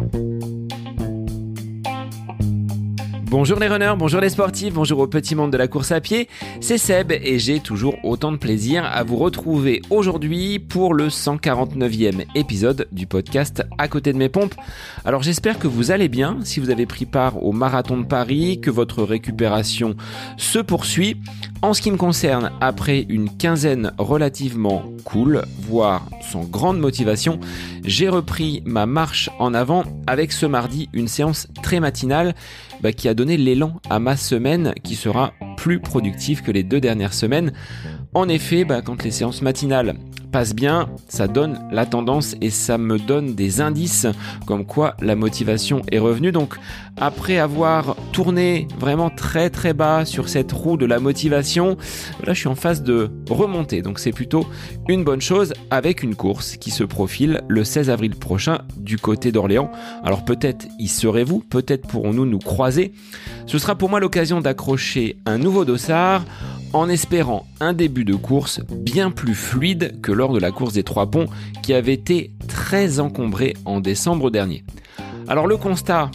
Bye. Bonjour les runners, bonjour les sportifs, bonjour au petit monde de la course à pied, c'est Seb et j'ai toujours autant de plaisir à vous retrouver aujourd'hui pour le 149e épisode du podcast À côté de mes pompes. Alors j'espère que vous allez bien, si vous avez pris part au marathon de Paris, que votre récupération se poursuit. En ce qui me concerne, après une quinzaine relativement cool, voire sans grande motivation, j'ai repris ma marche en avant avec ce mardi une séance très matinale bah, qui a donné l'élan à ma semaine qui sera plus productive que les deux dernières semaines. En effet, bah, quand les séances matinales passe bien, ça donne la tendance et ça me donne des indices comme quoi la motivation est revenue. Donc après avoir tourné vraiment très très bas sur cette roue de la motivation, là je suis en phase de remonter. Donc c'est plutôt une bonne chose avec une course qui se profile le 16 avril prochain du côté d'Orléans. Alors peut-être y serez-vous, peut-être pourrons-nous nous croiser. Ce sera pour moi l'occasion d'accrocher un nouveau dossard en espérant un début de course bien plus fluide que lors de la course des trois ponts qui avait été très encombrée en décembre dernier. Alors le constat,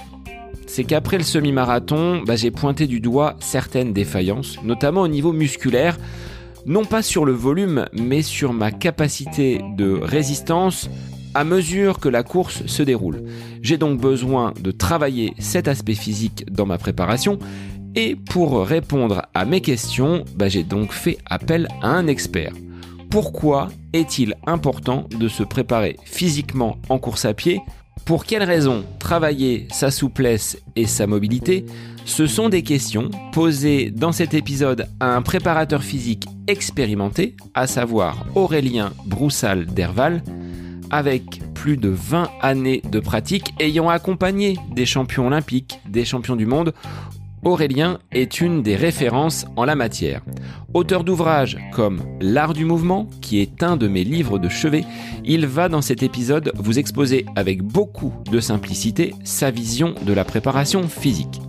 c'est qu'après le semi-marathon, bah, j'ai pointé du doigt certaines défaillances, notamment au niveau musculaire, non pas sur le volume, mais sur ma capacité de résistance à mesure que la course se déroule. J'ai donc besoin de travailler cet aspect physique dans ma préparation et pour répondre à mes questions, bah, j'ai donc fait appel à un expert. Pourquoi est-il important de se préparer physiquement en course à pied? Pour quelles raisons travailler sa souplesse et sa mobilité? Ce sont des questions posées dans cet épisode à un préparateur physique expérimenté, à savoir Aurélien Broussal d'Herval, avec plus de 20 années de pratique ayant accompagné des champions olympiques, des champions du monde Aurélien est une des références en la matière. Auteur d'ouvrages comme L'art du mouvement, qui est un de mes livres de chevet, il va dans cet épisode vous exposer avec beaucoup de simplicité sa vision de la préparation physique.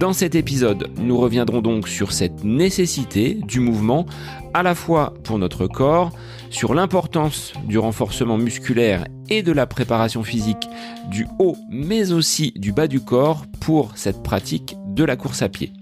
Dans cet épisode, nous reviendrons donc sur cette nécessité du mouvement, à la fois pour notre corps, sur l'importance du renforcement musculaire et de la préparation physique du haut mais aussi du bas du corps pour cette pratique de la course à pied.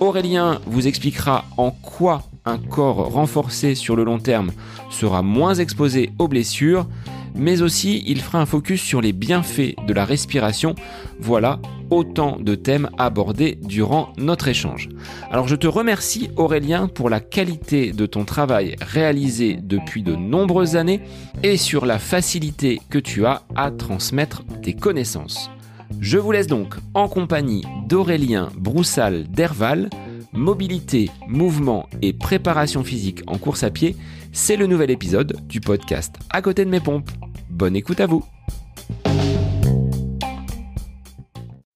Aurélien vous expliquera en quoi un corps renforcé sur le long terme sera moins exposé aux blessures, mais aussi il fera un focus sur les bienfaits de la respiration. Voilà autant de thèmes abordés durant notre échange. Alors je te remercie Aurélien pour la qualité de ton travail réalisé depuis de nombreuses années et sur la facilité que tu as à transmettre tes connaissances. Je vous laisse donc en compagnie d'Aurélien Broussal d'Herval, mobilité, mouvement et préparation physique en course à pied, c'est le nouvel épisode du podcast À côté de mes pompes. Bonne écoute à vous.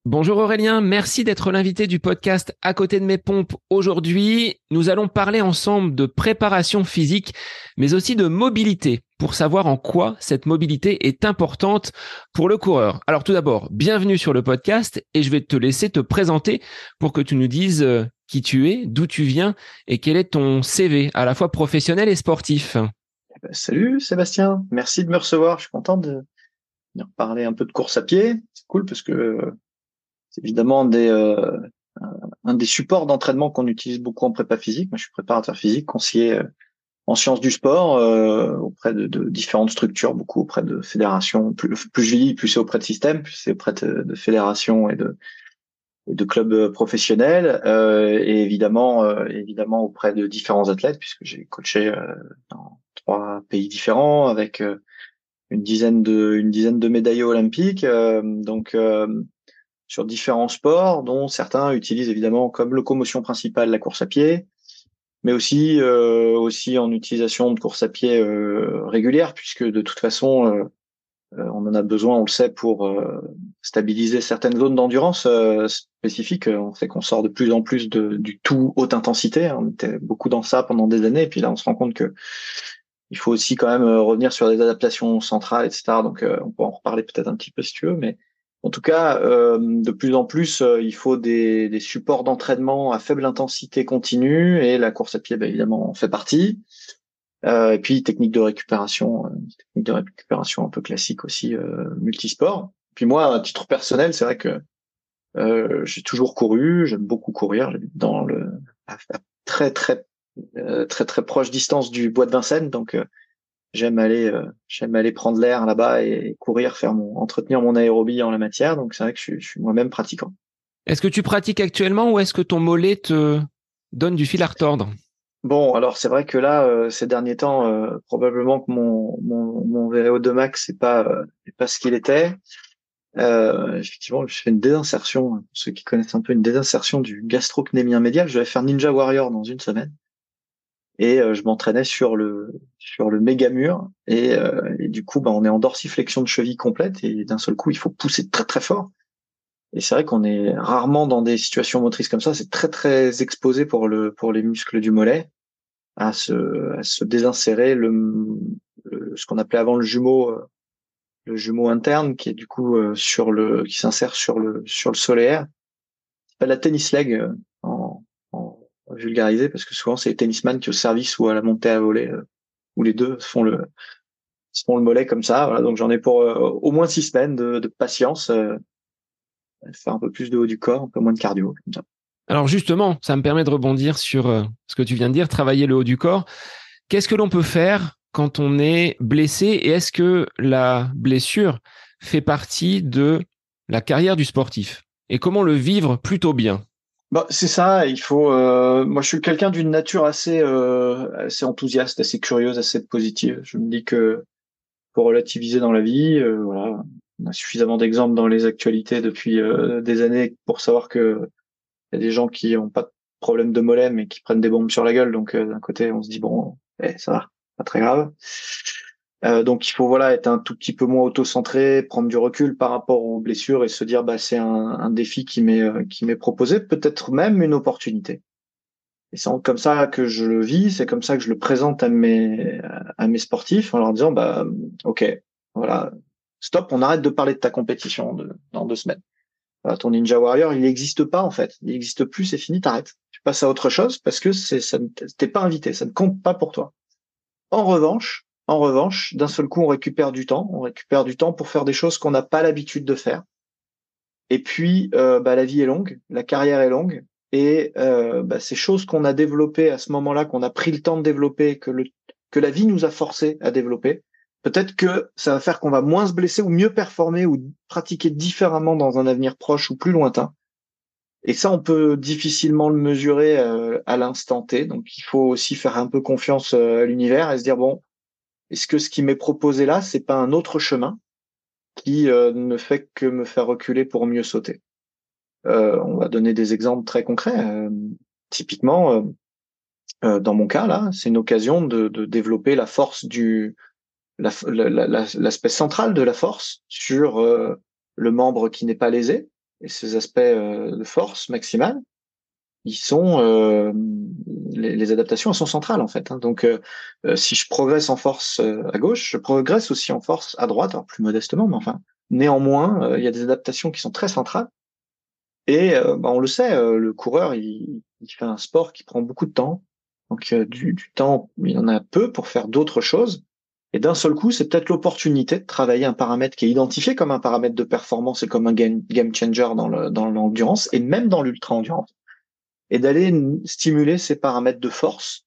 Bonjour Aurélien, merci d'être l'invité du podcast À côté de mes pompes. Aujourd'hui, nous allons parler ensemble de préparation physique, mais aussi de mobilité, pour savoir en quoi cette mobilité est importante pour le coureur. Alors tout d'abord, bienvenue sur le podcast et je vais te laisser te présenter pour que tu nous dises euh, qui tu es, d'où tu viens et quel est ton CV, à la fois professionnel et sportif. Eh ben, salut Sébastien, merci de me recevoir. Je suis content de venir parler un peu de course à pied. C'est cool parce que c'est évidemment des, euh, un des supports d'entraînement qu'on utilise beaucoup en prépa physique. Moi, je suis préparateur physique, conseiller euh, en sciences du sport euh, auprès de, de, différentes structures, beaucoup auprès de fédérations. Plus, je vis, plus c'est auprès de systèmes, plus c'est auprès de fédérations et de, de clubs euh, professionnels euh, et évidemment euh, évidemment auprès de différents athlètes puisque j'ai coaché dans trois pays différents avec une dizaine de une dizaine de médailles olympiques donc sur différents sports dont certains utilisent évidemment comme locomotion principale la course à pied mais aussi aussi en utilisation de course à pied régulière puisque de toute façon euh, on en a besoin, on le sait, pour euh, stabiliser certaines zones d'endurance euh, spécifiques. On sait qu'on sort de plus en plus de, du tout haute intensité. On était beaucoup dans ça pendant des années, et puis là, on se rend compte que il faut aussi quand même revenir sur des adaptations centrales, etc. Donc, on peut en reparler peut-être un petit peu si tu veux, mais en tout cas, de plus en plus, il faut des, supports d'entraînement à faible intensité continue, et la course à pied, bah, évidemment, en fait partie. Euh, et puis technique de récupération, euh, technique de récupération un peu classique aussi, euh, multisport. Puis moi, à titre personnel, c'est vrai que euh, j'ai toujours couru, j'aime beaucoup courir, dans le très très euh, très très proche distance du bois de Vincennes, donc euh, j'aime aller j'aime aller prendre l'air là-bas et courir, faire mon entretenir mon aérobie en la matière. Donc c'est vrai que je, je suis moi-même pratiquant. Est-ce que tu pratiques actuellement ou est-ce que ton mollet te donne du fil à retordre? Bon, alors c'est vrai que là, ces derniers temps, probablement que mon mon, mon VO2 max c'est pas pas ce qu'il était. Euh, effectivement, je fais une désinsertion. Pour ceux qui connaissent un peu une désinsertion du gastrocnémien médial, je vais faire Ninja Warrior dans une semaine. Et euh, je m'entraînais sur le sur le méga mur et, euh, et du coup, bah, on est en dorsiflexion de cheville complète et d'un seul coup, il faut pousser très très fort. Et c'est vrai qu'on est rarement dans des situations motrices comme ça. C'est très très exposé pour le pour les muscles du mollet à se à se désinsérer le, le ce qu'on appelait avant le jumeau euh, le jumeau interne qui est du coup euh, sur le qui s'insère sur le sur le solaire. Pas la tennis leg euh, en, en, vulgarisé parce que souvent c'est les tennisman qui au service ou à la montée à voler euh, où les deux font le font le mollet comme ça. Voilà, donc j'en ai pour au moins six semaines de, de patience, faire un peu plus de haut du corps, un peu moins de cardio. Comme ça. Alors justement, ça me permet de rebondir sur ce que tu viens de dire, travailler le haut du corps. Qu'est-ce que l'on peut faire quand on est blessé et est-ce que la blessure fait partie de la carrière du sportif? Et comment le vivre plutôt bien? Bah, c'est ça, il faut. Euh, moi, je suis quelqu'un d'une nature assez, euh, assez enthousiaste, assez curieuse, assez positive. Je me dis que pour relativiser dans la vie, euh, voilà, on a suffisamment d'exemples dans les actualités depuis des années pour savoir que y a des gens qui ont pas de problème de mollet mais qui prennent des bombes sur la gueule. Donc d'un côté, on se dit bon, eh, ça va pas très grave. Euh, donc il faut voilà être un tout petit peu moins auto-centré, prendre du recul par rapport aux blessures et se dire bah c'est un, un, défi qui m'est euh, qui m'est proposé, peut-être même une opportunité. Et c'est comme ça que je le vis, c'est comme ça que je le présente à mes à mes sportifs en leur disant bah ok voilà stop, on arrête de parler de ta compétition dans deux semaines. Voilà, ton Ninja Warrior il n'existe pas en fait, il n'existe plus, c'est fini, t'arrêtes. Tu passes à autre chose parce que c'est ça t'es pas invité, ça ne compte pas pour toi. En revanche, en revanche, d'un seul coup, on récupère du temps. On récupère du temps pour faire des choses qu'on n'a pas l'habitude de faire. Et puis, euh, bah, la vie est longue, la carrière est longue, et euh, bah, ces choses qu'on a développées à ce moment-là, qu'on a pris le temps de développer, que la vie nous a forcé à développer, peut-être que ça va faire qu'on va moins se blesser ou mieux performer ou pratiquer différemment dans un avenir proche ou plus lointain. Et ça, on peut difficilement le mesurer euh, à l'instant T. Donc, il faut aussi faire un peu confiance euh, à l'univers et se dire bon, est-ce que ce qui m'est proposé là, c'est pas un autre chemin qui euh, ne fait que me faire reculer pour mieux sauter? On va donner des exemples très concrets. typiquement, dans mon cas là, c'est une occasion de, de, développer la force du l'aspect la, central de la force sur le membre qui n'est pas lésé et ces aspects euh, de force maximale, ils sont euh, les, les, adaptations elles sont centrales en fait. Hein. Donc euh, si je progresse en force à gauche, je progresse aussi en force à droite, alors plus modestement, mais enfin néanmoins il y a des adaptations qui sont très centrales. Et bah, on le sait, le coureur il, il, fait un sport qui prend beaucoup de temps, donc du, du temps il en a peu pour faire d'autres choses. Et d'un seul coup, c'est peut-être l'opportunité de travailler un paramètre qui est identifié comme un paramètre de performance et comme un game, changer dans le l'endurance et même dans l'ultra endurance, et d'aller stimuler ces paramètres de force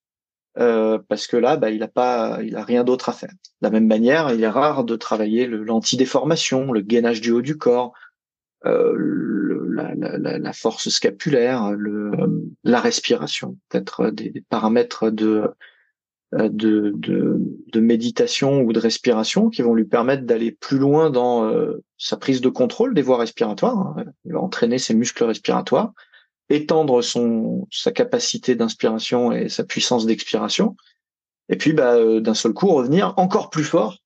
euh, parce que là, bah, il a pas, il a rien d'autre à faire. De la même manière, il est rare de travailler l'antidéformation, le gainage du haut du corps, euh, le, la, force scapulaire, le, la respiration, peut-être des, paramètres de de, de, de, méditation ou de respiration qui vont lui permettre d'aller plus loin dans euh, sa prise de contrôle des voies respiratoires. Hein. Il va entraîner ses muscles respiratoires, étendre son sa capacité d'inspiration et sa puissance d'expiration, et puis bah, euh, d'un seul coup revenir encore plus fort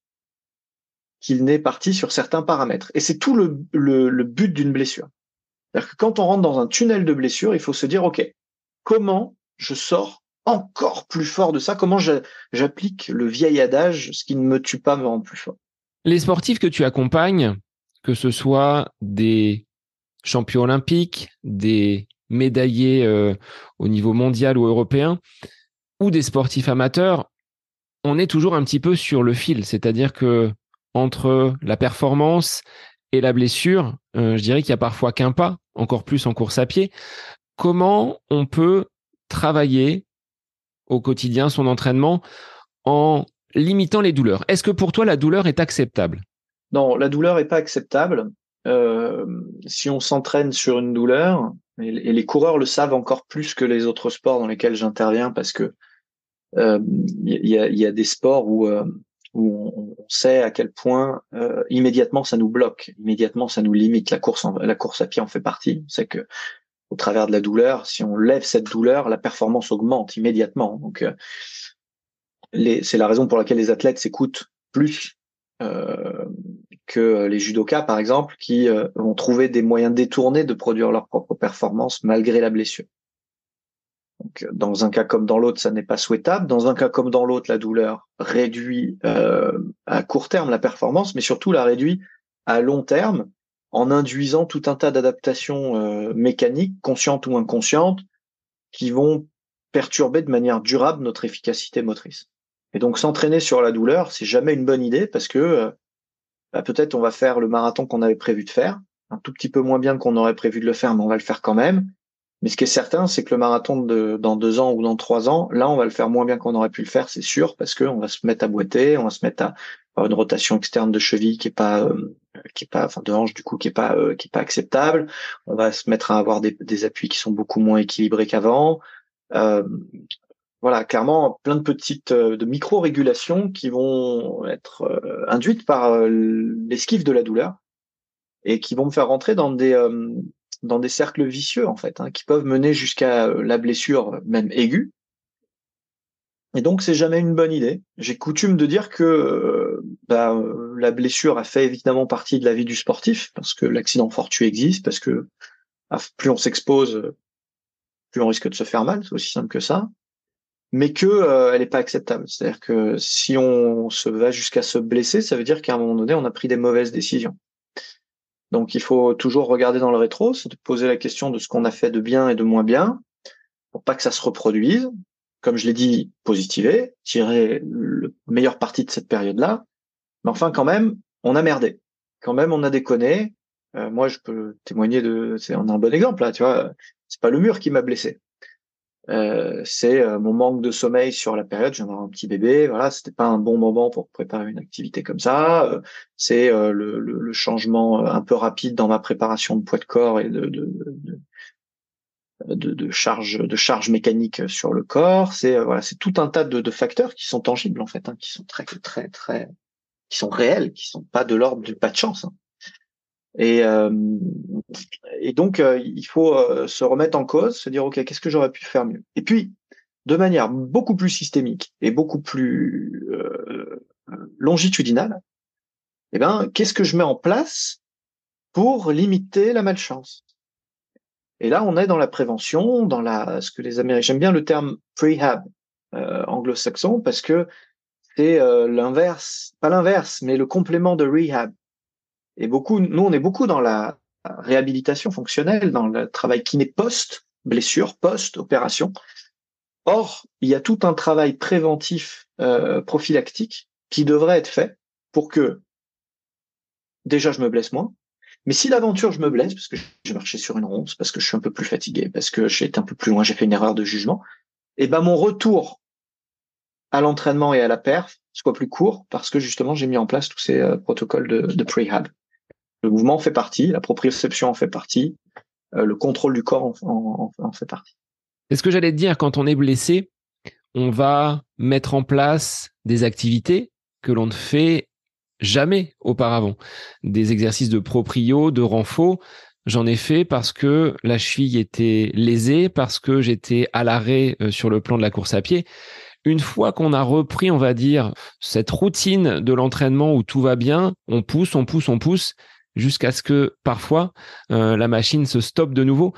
qu'il n'est parti sur certains paramètres. Et c'est tout le, le, le but d'une blessure. C'est-à-dire que quand on rentre dans un tunnel de blessure, il faut se dire, OK, comment je sors encore plus fort de ça? Comment j'applique le vieil adage ce qui ne me tue pas me rend plus fort? Les sportifs que tu accompagnes, que ce soit des champions olympiques, des médaillés euh, au niveau mondial ou européen, ou des sportifs amateurs, on est toujours un petit peu sur le fil, c'est-à-dire que entre la performance et la blessure, je dirais qu'il y a parfois qu'un pas, encore plus en course à pied. Comment on peut travailler au quotidien son entraînement en limitant les douleurs Est-ce que pour toi la douleur est acceptable? Non, la douleur n'est pas acceptable. Euh, si on s'entraîne sur une douleur, et, les coureurs le savent encore plus que les autres sports dans lesquels j'interviens, parce que il euh, y, a, y, a, des sports où, euh, on, sait à quel point immédiatement ça nous bloque, immédiatement ça nous limite. La course, la course à pied en fait partie. Que au travers de la douleur, si on lève cette douleur, la performance augmente immédiatement. Donc, c'est la raison pour laquelle les athlètes s'écoutent plus euh, que les judokas, par exemple, qui euh, vont trouver des moyens détournés de produire leur propre performance malgré la blessure. Donc, dans un cas comme dans l'autre, ça n'est pas souhaitable. Dans un cas comme dans l'autre, la douleur réduit euh, à court terme la performance, mais surtout la réduit à long terme en induisant tout un tas d'adaptations euh, mécaniques, conscientes ou inconscientes, qui vont perturber de manière durable notre efficacité motrice. Et donc s'entraîner sur la douleur, c'est jamais une bonne idée parce que euh, bah, peut-être on va faire le marathon qu'on avait prévu de faire, un tout petit peu moins bien qu'on aurait prévu de le faire, mais on va le faire quand même. Mais ce qui est certain, c'est que le marathon dans deux ans ou dans trois ans, là, on va le faire moins bien qu'on aurait pu le faire, c'est sûr, parce qu'on va se mettre à boiter, on va se mettre à avoir une rotation externe de cheville qui est pas euh, qui est pas enfin de hanche du coup qui est pas euh, qui est pas acceptable. On va se mettre à avoir des, des appuis qui sont beaucoup moins équilibrés qu'avant. Euh, voilà, clairement plein de petites euh, de micro-régulations qui vont être euh, induites par euh, l'esquive de la douleur et qui vont me faire rentrer dans des dans des cercles vicieux en fait, hein, qui peuvent mener jusqu'à la blessure même aiguë. Et donc c'est jamais une bonne idée. J'ai coutume de dire que bah, la blessure a fait évidemment partie de la vie du sportif parce que l'accident fortuit existe, parce que ah, plus on s'expose, plus on risque de se faire mal. C'est aussi simple que ça mais que euh, elle n'est pas acceptable. C'est-à-dire que si on se va jusqu'à se blesser, ça veut dire qu'à un moment donné, on a pris des mauvaises décisions. Donc il faut toujours regarder dans le rétro, se poser la question de ce qu'on a fait de bien et de moins bien, pour pas que ça se reproduise. Comme je l'ai dit, positiver, tirer le meilleur parti de cette période-là. Mais enfin, quand même, on a merdé. Quand même, on a déconné. Euh, moi, je peux témoigner de, c'est on a un bon exemple là, tu vois. C'est pas le mur qui m'a blessé. Euh, c'est euh, mon manque de sommeil sur la période. J'ai un petit bébé, voilà, c'était pas un bon moment pour préparer une activité comme ça. Euh, c'est le, le, changement un peu rapide dans ma préparation de poids de corps et de, de, de, de charge de charge mécanique sur le corps. C'est voilà, c'est tout un tas de, de, facteurs qui sont tangibles en fait, hein, qui sont très très très qui sont réels, qui sont pas de l'ordre du pas de chance. Hein. Et, euh, et donc, euh, il faut euh, se remettre en cause, se dire, OK, qu'est-ce que j'aurais pu faire mieux? Et puis, de manière beaucoup plus systémique et beaucoup plus longitudinale, eh ben, qu'est-ce que je mets en place pour limiter la malchance? Et là, on est dans la prévention, dans la ce que les Américains j'aime bien le terme prehab anglo-saxon parce que c'est l'inverse, pas l'inverse, mais le complément de rehab. Et beaucoup, nous, on est beaucoup dans la réhabilitation fonctionnelle, dans le travail qui n'est post blessure, post opération. Or, il y a tout un travail préventif euh, prophylactique qui devrait être fait pour que déjà je me blesse moins. Mais si l'aventure je me blesse parce que j'ai marché sur une ronce, parce que je suis un peu plus fatigué, parce que j'ai été un peu plus loin, j'ai fait une erreur de jugement, et eh ben mon retour à l'entraînement et à la perf soit plus court parce que justement j'ai mis en place tous ces euh, protocoles de, de prehab. Le mouvement fait partie, la proprioception en fait partie, euh, le contrôle du corps en, fait partie. C'est ce que j'allais te dire, quand on est blessé, on va mettre en place des activités que l'on fait jamais auparavant. Des exercices de proprio, de renfort. J'en ai fait parce que la cheville était lésée, parce que j'étais à l'arrêt euh, sur le plan de la course à pied. Une fois qu'on a repris, on va dire, cette routine de l'entraînement où tout va bien, on pousse, on pousse, on pousse, jusqu'à ce que parfois euh, la machine se stoppe de nouveau.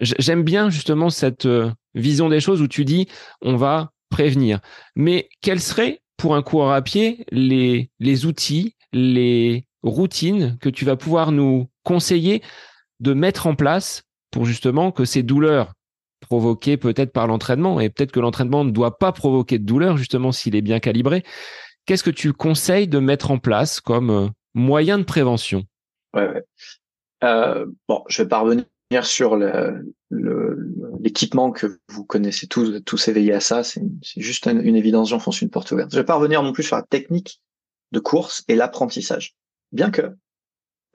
J'aime bien justement cette euh, vision des choses où tu dis on va prévenir. Mais quels seraient pour un coureur à pied les, outils, les routines que tu vas pouvoir nous conseiller de mettre en place pour justement que ces douleurs provoquées peut-être par l'entraînement, et peut-être que l'entraînement ne doit pas provoquer de douleur justement s'il est bien calibré, qu'est-ce que tu conseilles de mettre en place comme euh, moyen de prévention? Ouais, ouais. Euh, bon, je vais pas revenir sur l'équipement que vous connaissez tous, tous éveillés à ça. C'est juste une, une évidence, j'enfonce une porte ouverte. Je vais pas revenir non plus sur la technique de course et l'apprentissage. Bien que,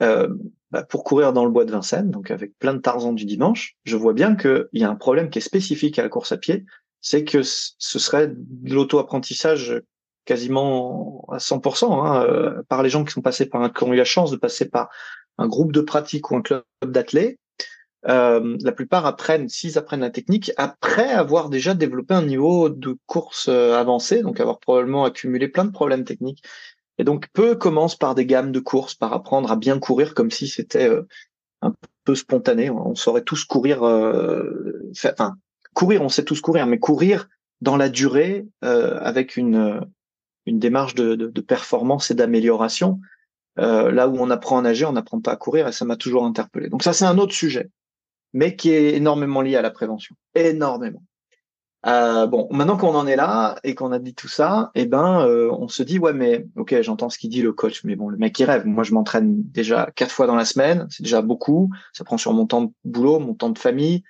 euh, bah, pour courir dans le bois de Vincennes, donc avec plein de Tarzans du dimanche, je vois bien qu'il y a un problème qui est spécifique à la course à pied, c'est que ce serait de l'auto-apprentissage quasiment à 100% hein, euh, par les gens qui sont passés par un, qui ont eu la chance de passer par un groupe de pratique ou un club d'athlètes. Euh, la plupart apprennent, s'ils apprennent la technique, après avoir déjà développé un niveau de course euh, avancé, donc avoir probablement accumulé plein de problèmes techniques. Et donc peu commencent par des gammes de courses, par apprendre à bien courir comme si c'était euh, un peu spontané. On saurait tous courir, enfin courir, on sait tous courir, mais courir dans la durée avec une une démarche de, de, de performance et d'amélioration. Euh, là où on apprend à nager, on n'apprend pas à courir et ça m'a toujours interpellé. Donc ça, c'est un autre sujet, mais qui est énormément lié à la prévention. Énormément. Euh, bon, maintenant qu'on en est là et qu'on a dit tout ça, eh ben, euh, on se dit ouais, mais ok, j'entends ce qu'il dit le coach, mais bon, le mec il rêve. Moi, je m'entraîne déjà quatre fois dans la semaine, c'est déjà beaucoup. Ça prend sur mon temps de boulot, mon temps de famille,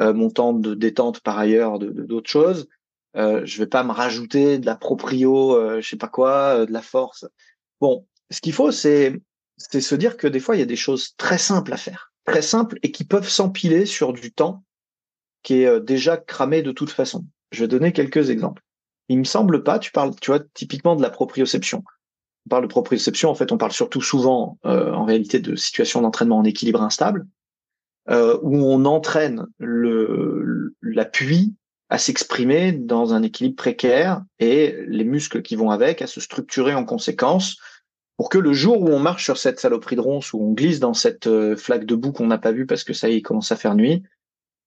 euh, mon temps de détente par ailleurs, de d'autres choses. Euh, je vais pas me rajouter de la proprio, euh, je sais pas quoi, euh, de la force. Bon, ce qu'il faut, c'est c'est se dire que des fois, il y a des choses très simples à faire, très simples et qui peuvent s'empiler sur du temps qui est euh, déjà cramé de toute façon. Je vais donner quelques exemples. Il me semble pas, tu parles, tu vois, typiquement de la proprioception. On parle de proprioception, en fait, on parle surtout souvent, euh, en réalité, de situations d'entraînement en équilibre instable, euh, où on entraîne le l'appui à s'exprimer dans un équilibre précaire et les muscles qui vont avec à se structurer en conséquence pour que le jour où on marche sur cette saloperie de ronce, où on glisse dans cette euh, flaque de boue qu'on n'a pas vue parce que ça y commence à faire nuit,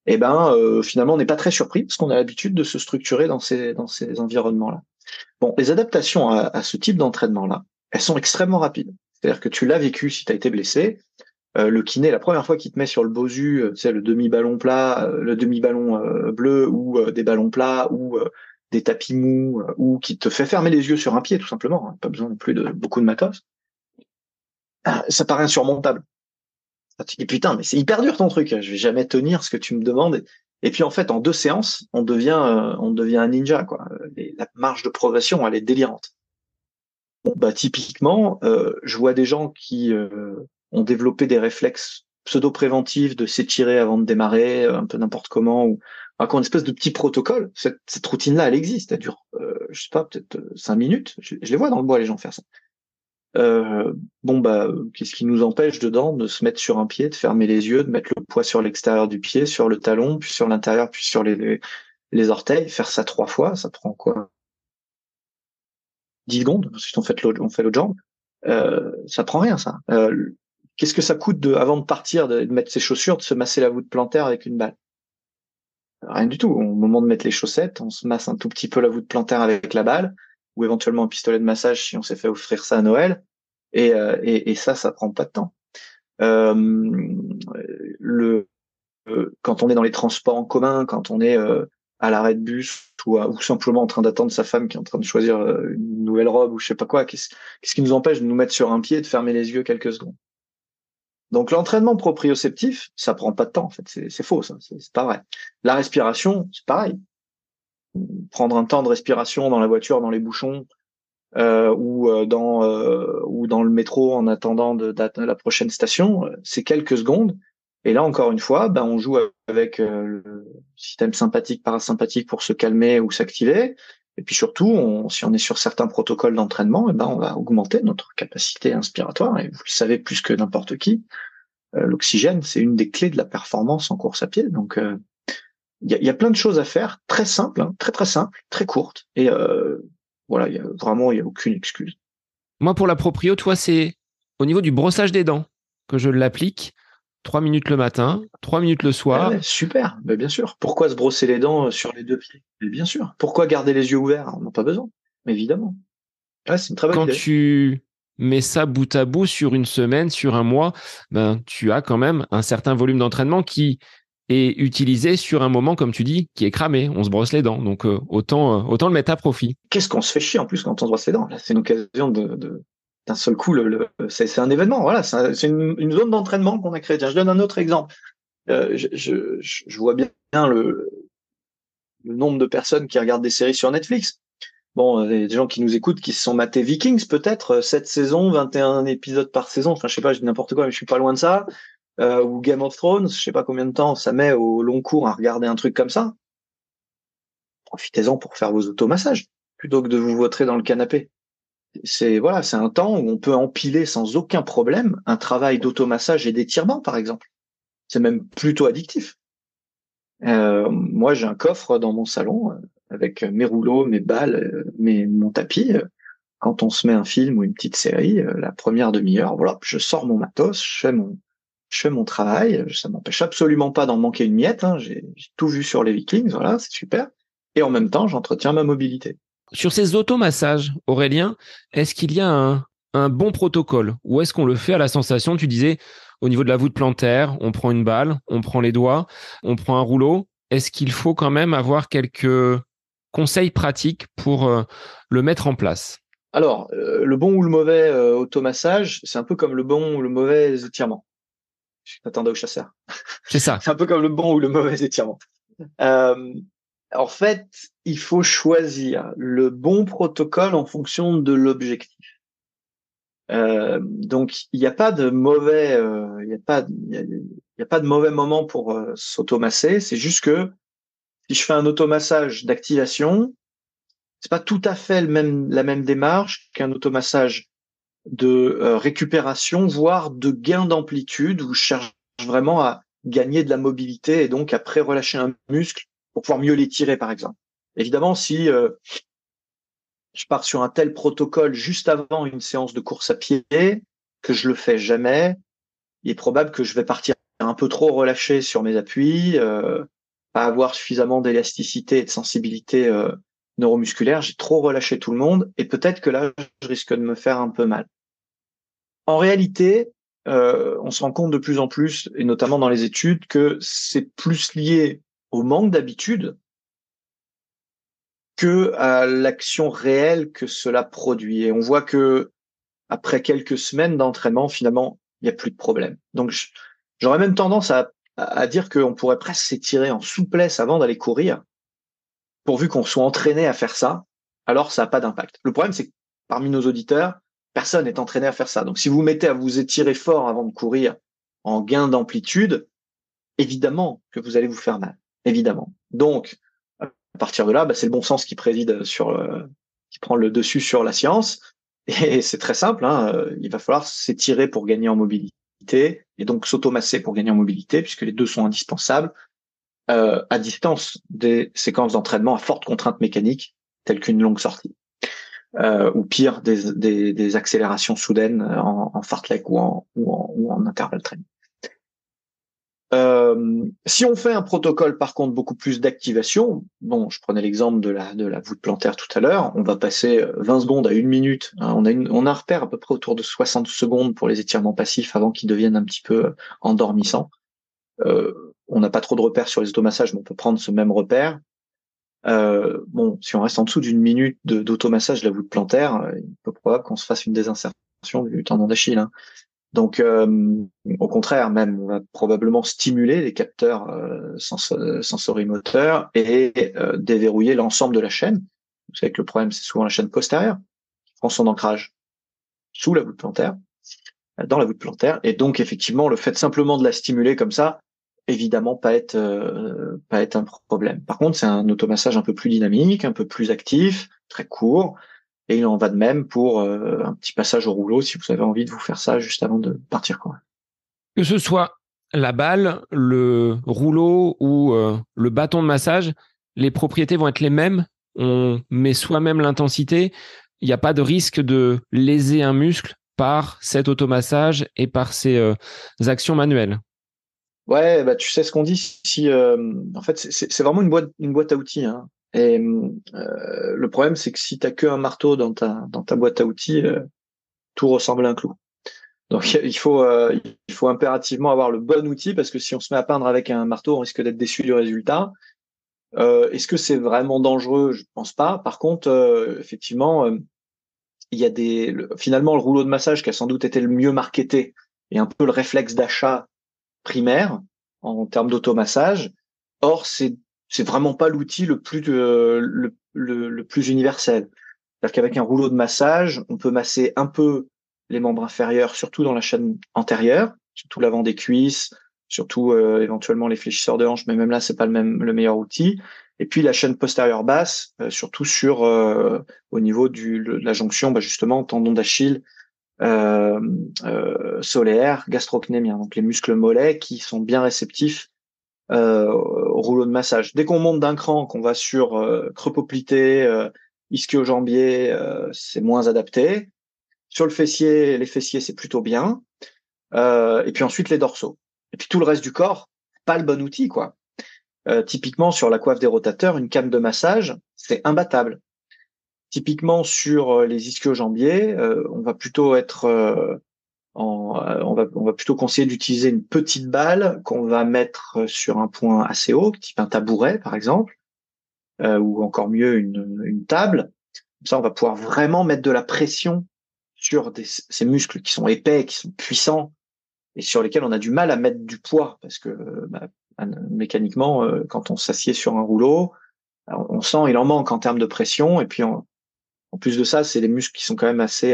eh ben euh, finalement on n'est pas très surpris parce qu'on a l'habitude de se structurer dans ces dans ces environnements-là. Bon, les adaptations à, ce type d'entraînement-là, elles sont extrêmement rapides. C'est-à-dire que tu l'as vécu si tu as été blessé, euh, le kiné, la première fois qu'il te met sur le bosu, c'est le demi-ballon plat, le demi-ballon bleu ou des ballons plats ou des tapis mous ou qui te fait fermer les yeux sur un pied tout simplement, hein, pas besoin non plus de beaucoup de matos. Ah, ça paraît insurmontable. Tu dis putain, mais c'est hyper dur ton truc, je vais jamais tenir ce que tu me demandes. Et puis en fait, en deux séances, on devient, on devient un ninja quoi. la marge de progression, elle est délirante. Bon, bah typiquement, je vois des gens qui ont développé des réflexes pseudo-préventifs de s'étirer avant de démarrer, euh, un peu n'importe comment, ou encore une espèce de petit protocole. Cette, cette routine-là, elle existe. Elle dure, euh, je sais pas, peut-être euh, cinq minutes. Je, les vois dans le bois, les gens faire ça. Euh, bon bah, qu'est-ce qui nous empêche dedans de se mettre sur un pied, de fermer les yeux, de mettre le poids sur l'extérieur du pied, sur le talon, puis sur l'intérieur, puis sur les, les, orteils, faire ça trois fois, ça prend quoi? 10 secondes, si on fait l'autre, on fait l'autre jambe. Euh, ça prend rien ça. Euh, Qu'est-ce que ça coûte de, avant de partir, de, mettre ses chaussures, de se masser la voûte plantaire avec une balle? Rien du tout. Au moment de mettre les chaussettes, on se masse un tout petit peu la voûte plantaire avec la balle, ou éventuellement un pistolet de massage si on s'est fait offrir ça à Noël. Et, euh, et, et, ça, ça prend pas de temps. Euh, le, euh, quand on est dans les transports en commun, quand on est euh, à l'arrêt de bus ou, ou simplement en train d'attendre sa femme qui est en train de choisir une nouvelle robe ou je sais pas quoi, qu'est-ce qui nous empêche de nous mettre sur un pied et de fermer les yeux quelques secondes? Donc l'entraînement proprioceptif, ça prend pas de temps en fait, c'est faux ça, c'est pas vrai. La respiration, c'est pareil. Prendre un temps de respiration dans la voiture, dans les bouchons, euh, ou euh, dans euh, ou dans le métro en attendant de, la prochaine station, c'est quelques secondes. Et là encore une fois, ben on joue avec le système sympathique parasympathique pour se calmer ou s'activer. Et puis surtout, on, si on est sur certains protocoles d'entraînement, eh ben on va augmenter notre capacité inspiratoire. Et vous le savez plus que n'importe qui, euh, l'oxygène, c'est une des clés de la performance en course à pied. Donc, euh, il y, a, y, a, plein de choses à faire, très simples, hein, très très simples, très courtes. Et euh, voilà, y a, vraiment, il y a aucune excuse. Moi, pour la proprio, toi, c'est au niveau du brossage des dents que je l'applique. 3 minutes le matin, 3 minutes le soir. super, mais bien sûr. Pourquoi se brosser les dents euh, sur les deux pieds? Mais Bien sûr. Pourquoi garder les yeux ouverts? On n'a pas besoin, évidemment. c'est une très bonne Quand tu mets ça bout à bout sur une semaine, sur un mois, ben, tu as quand même un certain volume d'entraînement qui est utilisé sur un moment, comme tu dis, qui est cramé. On se brosse les dents. Donc, euh, autant, euh, autant le mettre à profit. Qu'est-ce qu'on se fait chier en plus quand on se brosse les dents? C'est une occasion de, de d'un seul coup, c'est un événement. Voilà, c'est une, zone d'entraînement qu'on a créée. je donne un autre exemple. Euh, je, vois bien le, nombre de personnes qui regardent des séries sur Netflix. Bon, il a des gens qui nous écoutent, qui se sont matés Vikings, peut-être, cette saison, 21 épisodes par saison. Enfin, je sais pas, je dis n'importe quoi, mais je suis pas loin de ça. Euh, ou Game of Thrones, je sais pas combien de temps ça met au long cours à regarder un truc comme ça. Profitez-en pour faire vos automassages, plutôt que de vous vautrer dans le canapé. C'est voilà, c'est un temps où on peut empiler sans aucun problème un travail d'automassage et d'étirement, par exemple. C'est même plutôt addictif. Euh, moi, j'ai un coffre dans mon salon euh, avec mes rouleaux, mes balles, euh, mes, mon tapis. Quand on se met un film ou une petite série, la première demi-heure, voilà, je sors mon matos, je fais mon, travail. Ça m'empêche absolument pas d'en manquer une miette. Hein. J'ai tout vu sur les Vikings, voilà, c'est super. Et en même temps, j'entretiens ma mobilité. Sur ces automassages, Aurélien, est-ce qu'il y a un, un bon protocole? Ou est-ce qu'on le fait à la sensation Tu disais au niveau de la voûte plantaire, on prend une balle, on prend les doigts, on prend un rouleau. Est-ce qu'il faut quand même avoir quelques conseils pratiques pour euh, le mettre en place? Alors, euh, le bon ou le mauvais euh, automassage, c'est un peu comme le bon ou le mauvais étirement. Je au chasseur. C'est ça. c'est un peu comme le bon ou le mauvais étirement. En fait, il faut choisir le bon protocole en fonction de l'objectif. Euh, donc il n'y a pas de mauvais, euh, il n'y a pas, de mauvais moment pour euh, s'automasser. C'est juste que si je fais un automassage d'activation, c'est pas tout à fait la même démarche qu'un automassage de récupération, voire de gain d'amplitude, où je cherche vraiment à gagner de la mobilité et donc après relâcher un muscle pour pouvoir mieux l'étirer, par exemple. Évidemment, si je pars sur un tel protocole juste avant une séance de course à pied, que je le fais jamais, il est probable que je vais partir un peu trop relâché sur mes appuis, euh, pas avoir suffisamment d'élasticité et de sensibilité euh, neuromusculaire. J'ai trop relâché tout le monde et peut-être que là, je risque de me faire un peu mal. En réalité, euh, on se rend compte de plus en plus, et notamment dans les études, que c'est plus lié au manque d'habitude que à l'action réelle que cela produit. Et on voit que après quelques semaines d'entraînement, finalement, il n'y a plus de problème. Donc, j'aurais même tendance à, à dire qu'on pourrait presque s'étirer en souplesse avant d'aller courir, pourvu qu'on soit entraîné à faire ça. Alors, ça n'a pas d'impact. Le problème, c'est que parmi nos auditeurs, personne n'est entraîné à faire ça. Donc, si vous mettez à vous étirer fort avant de courir en gain d'amplitude, évidemment que vous allez vous faire mal. Évidemment. Donc, à partir de là, bah, c'est le bon sens qui préside sur, euh, qui prend le dessus sur la science. Et c'est très simple. Hein, euh, il va falloir s'étirer pour gagner en mobilité et donc s'automasser pour gagner en mobilité, puisque les deux sont indispensables euh, à distance des séquences d'entraînement à forte contrainte mécanique, telles qu'une longue sortie. Euh, ou pire, des, des, des, accélérations soudaines en, en fartlek ou en, ou en, ou en intervalle training. Euh, si on fait un protocole par contre beaucoup plus d'activation, bon, je prenais l'exemple de la de la voûte plantaire tout à l'heure, on va passer 20 secondes à une minute. Hein, on a une, on a un repère à peu près autour de 60 secondes pour les étirements passifs avant qu'ils deviennent un petit peu endormissants. Euh, on n'a pas trop de repères sur les automassages, mais on peut prendre ce même repère. Euh, bon, si on reste en dessous d'une minute d'automassage de, la voûte plantaire, euh, il peut probable qu'on se fasse une désinsertion du tendon d'Achille. Hein. Donc, euh, au contraire, même, on va probablement stimuler les capteurs euh, sensorimoteurs et euh, déverrouiller l'ensemble de la chaîne. Vous savez que le problème, c'est souvent la chaîne postérieure qui prend son ancrage sous la voûte plantaire, dans la voûte plantaire. Et donc, effectivement, le fait simplement de la stimuler comme ça, évidemment, pas être euh, pas être un problème. Par contre, c'est un automassage un peu plus dynamique, un peu plus actif, très court, et il en va de même pour euh, un petit passage au rouleau si vous avez envie de vous faire ça juste avant de partir. Quoi. Que ce soit la balle, le rouleau ou euh, le bâton de massage, les propriétés vont être les mêmes. On met soi-même l'intensité. Il n'y a pas de risque de léser un muscle par cet automassage et par ces euh, actions manuelles. Ouais, bah tu sais ce qu'on dit. Si, en fait, c'est vraiment une boîte, une boîte à outils. Hein. Et euh, le problème, c'est que si tu que un marteau dans ta dans ta boîte à outils, euh, tout ressemble à un clou. Donc il faut euh, il faut impérativement avoir le bon outil parce que si on se met à peindre avec un marteau, on risque d'être déçu du résultat. Est-ce que c'est vraiment dangereux? Je pense pas. Par contre, effectivement, il y a des finalement le rouleau de massage qui a sans doute été le mieux marketé et un peu le réflexe d'achat primaire en termes d'automassage. Or, c'est c'est vraiment pas l'outil le plus euh, le, le, plus universel. C'est-à-dire qu'avec un rouleau de massage, on peut masser un peu les membres inférieurs, surtout dans la chaîne antérieure, surtout l'avant des cuisses, surtout euh, éventuellement les fléchisseurs de hanches, mais même là, c'est pas le même le meilleur outil. Et puis la chaîne postérieure basse, euh, surtout sur au niveau du, de la jonction, bah justement tendon d'Achille, euh, solaire, gastrocnémien, donc les muscles mollets qui sont bien réceptifs euh, rouleau de massage. Dès qu'on monte d'un cran, qu'on va sur euh, creux euh, ischio-jambier, euh, c'est moins adapté. Sur le fessier, les fessiers, c'est plutôt bien. et puis ensuite les dorsaux. Et puis tout le reste du corps, pas le bon outil, quoi. typiquement sur la coiffe des rotateurs, une came de massage, c'est imbattable. Typiquement sur les ischio-jambiers, on va plutôt être euh, on, va, plutôt conseiller d'utiliser une petite balle qu'on va mettre sur un point assez haut, type un tabouret par exemple, euh, ou encore mieux une, table. Ça, on va pouvoir vraiment mettre de la pression sur ces muscles qui sont épais, qui sont puissants, et sur lesquels on a du mal à mettre du poids, parce que bah, mécaniquement, euh, quand on s'assied sur un rouleau, on sent il en manque en termes de pression, et puis en plus de ça, c'est des muscles qui sont quand même assez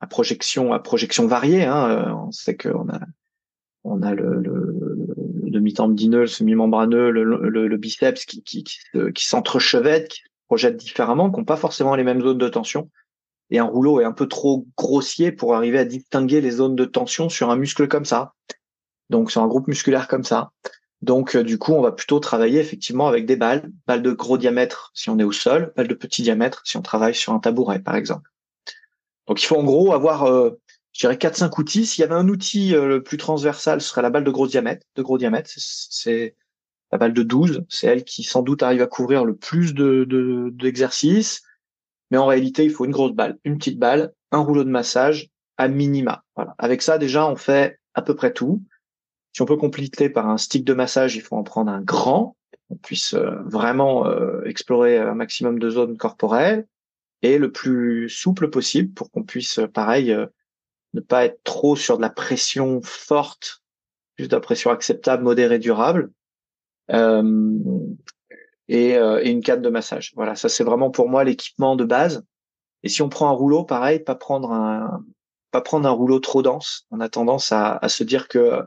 à projection à projection variée. Hein. Euh, on sait qu'on a on a le, le, le demi-tendineux, le semi-membraneux, le, biceps qui, qui, qui, s'entrechevêtent, qui projettent différemment, qui n'ont pas forcément les mêmes zones de tension. Et un rouleau est un peu trop grossier pour arriver à distinguer les zones de tension sur un muscle comme ça. Donc sur un groupe musculaire comme ça. Donc euh, du coup, on va plutôt travailler effectivement avec des balles, balles de gros diamètre si on est au sol, balles de petit diamètre si on travaille sur un tabouret par exemple. Donc il faut en gros avoir, euh, je dirais, 4-5 outils. S'il y avait un outil euh, le plus transversal, ce serait la balle de gros diamètre. De gros diamètre, c'est la balle de 12. C'est elle qui sans doute arrive à couvrir le plus de d'exercices. Mais en réalité, il faut une grosse balle, une petite balle, un rouleau de massage à minima. Voilà. Avec ça, déjà, on fait à peu près tout. Si on peut compléter par un stick de massage, il faut en prendre un grand, on puisse euh, vraiment explorer un maximum de zones corporelles et le plus souple possible pour qu'on puisse, euh, pareil, euh, ne pas être trop sur de la pression forte, juste de la pression acceptable, modérée, durable, euh, et, euh, et, une canne de massage. Voilà, ça c'est vraiment pour moi l'équipement de base. Et si on prend un rouleau, pareil, pas prendre un pas prendre un rouleau trop dense. On a tendance à, à se dire que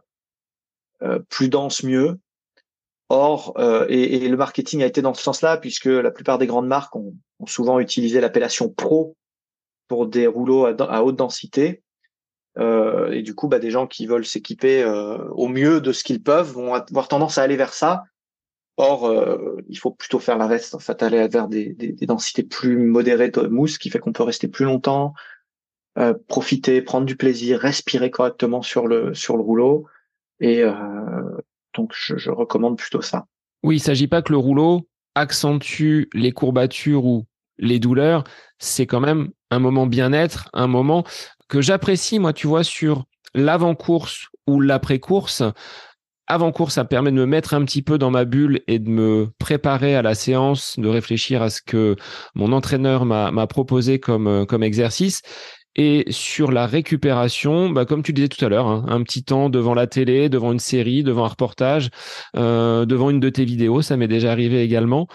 euh, plus dense mieux. Or, euh, et, le marketing a été dans ce sens-là, puisque la plupart des grandes marques ont, souvent utilisé l'appellation pro pour des rouleaux à, haute densité. Euh, et du coup, bah, des gens qui veulent s'équiper euh, au mieux de ce qu'ils peuvent vont avoir tendance à aller vers ça. Or, il faut plutôt faire l'inverse, en fait, aller vers des, densités plus modérées de mousse, qui fait qu'on peut rester plus longtemps, profiter, prendre du plaisir, respirer correctement sur le rouleau. Et donc, je, recommande plutôt ça. Oui, il s'agit pas que le rouleau accentue les courbatures ou les douleurs, c'est quand même un moment bien-être, un moment que j'apprécie, moi, tu vois, sur l'avant-course ou l'après-course. Avant-course, ça permet de me mettre un petit peu dans ma bulle et de me préparer à la séance, de réfléchir à ce que mon entraîneur m'a proposé comme, comme exercice. Et sur la récupération, bah, comme tu disais tout à l'heure, hein, un petit temps devant la télé, devant une série, devant un reportage, euh, devant une de tes vidéos, ça m'est déjà arrivé également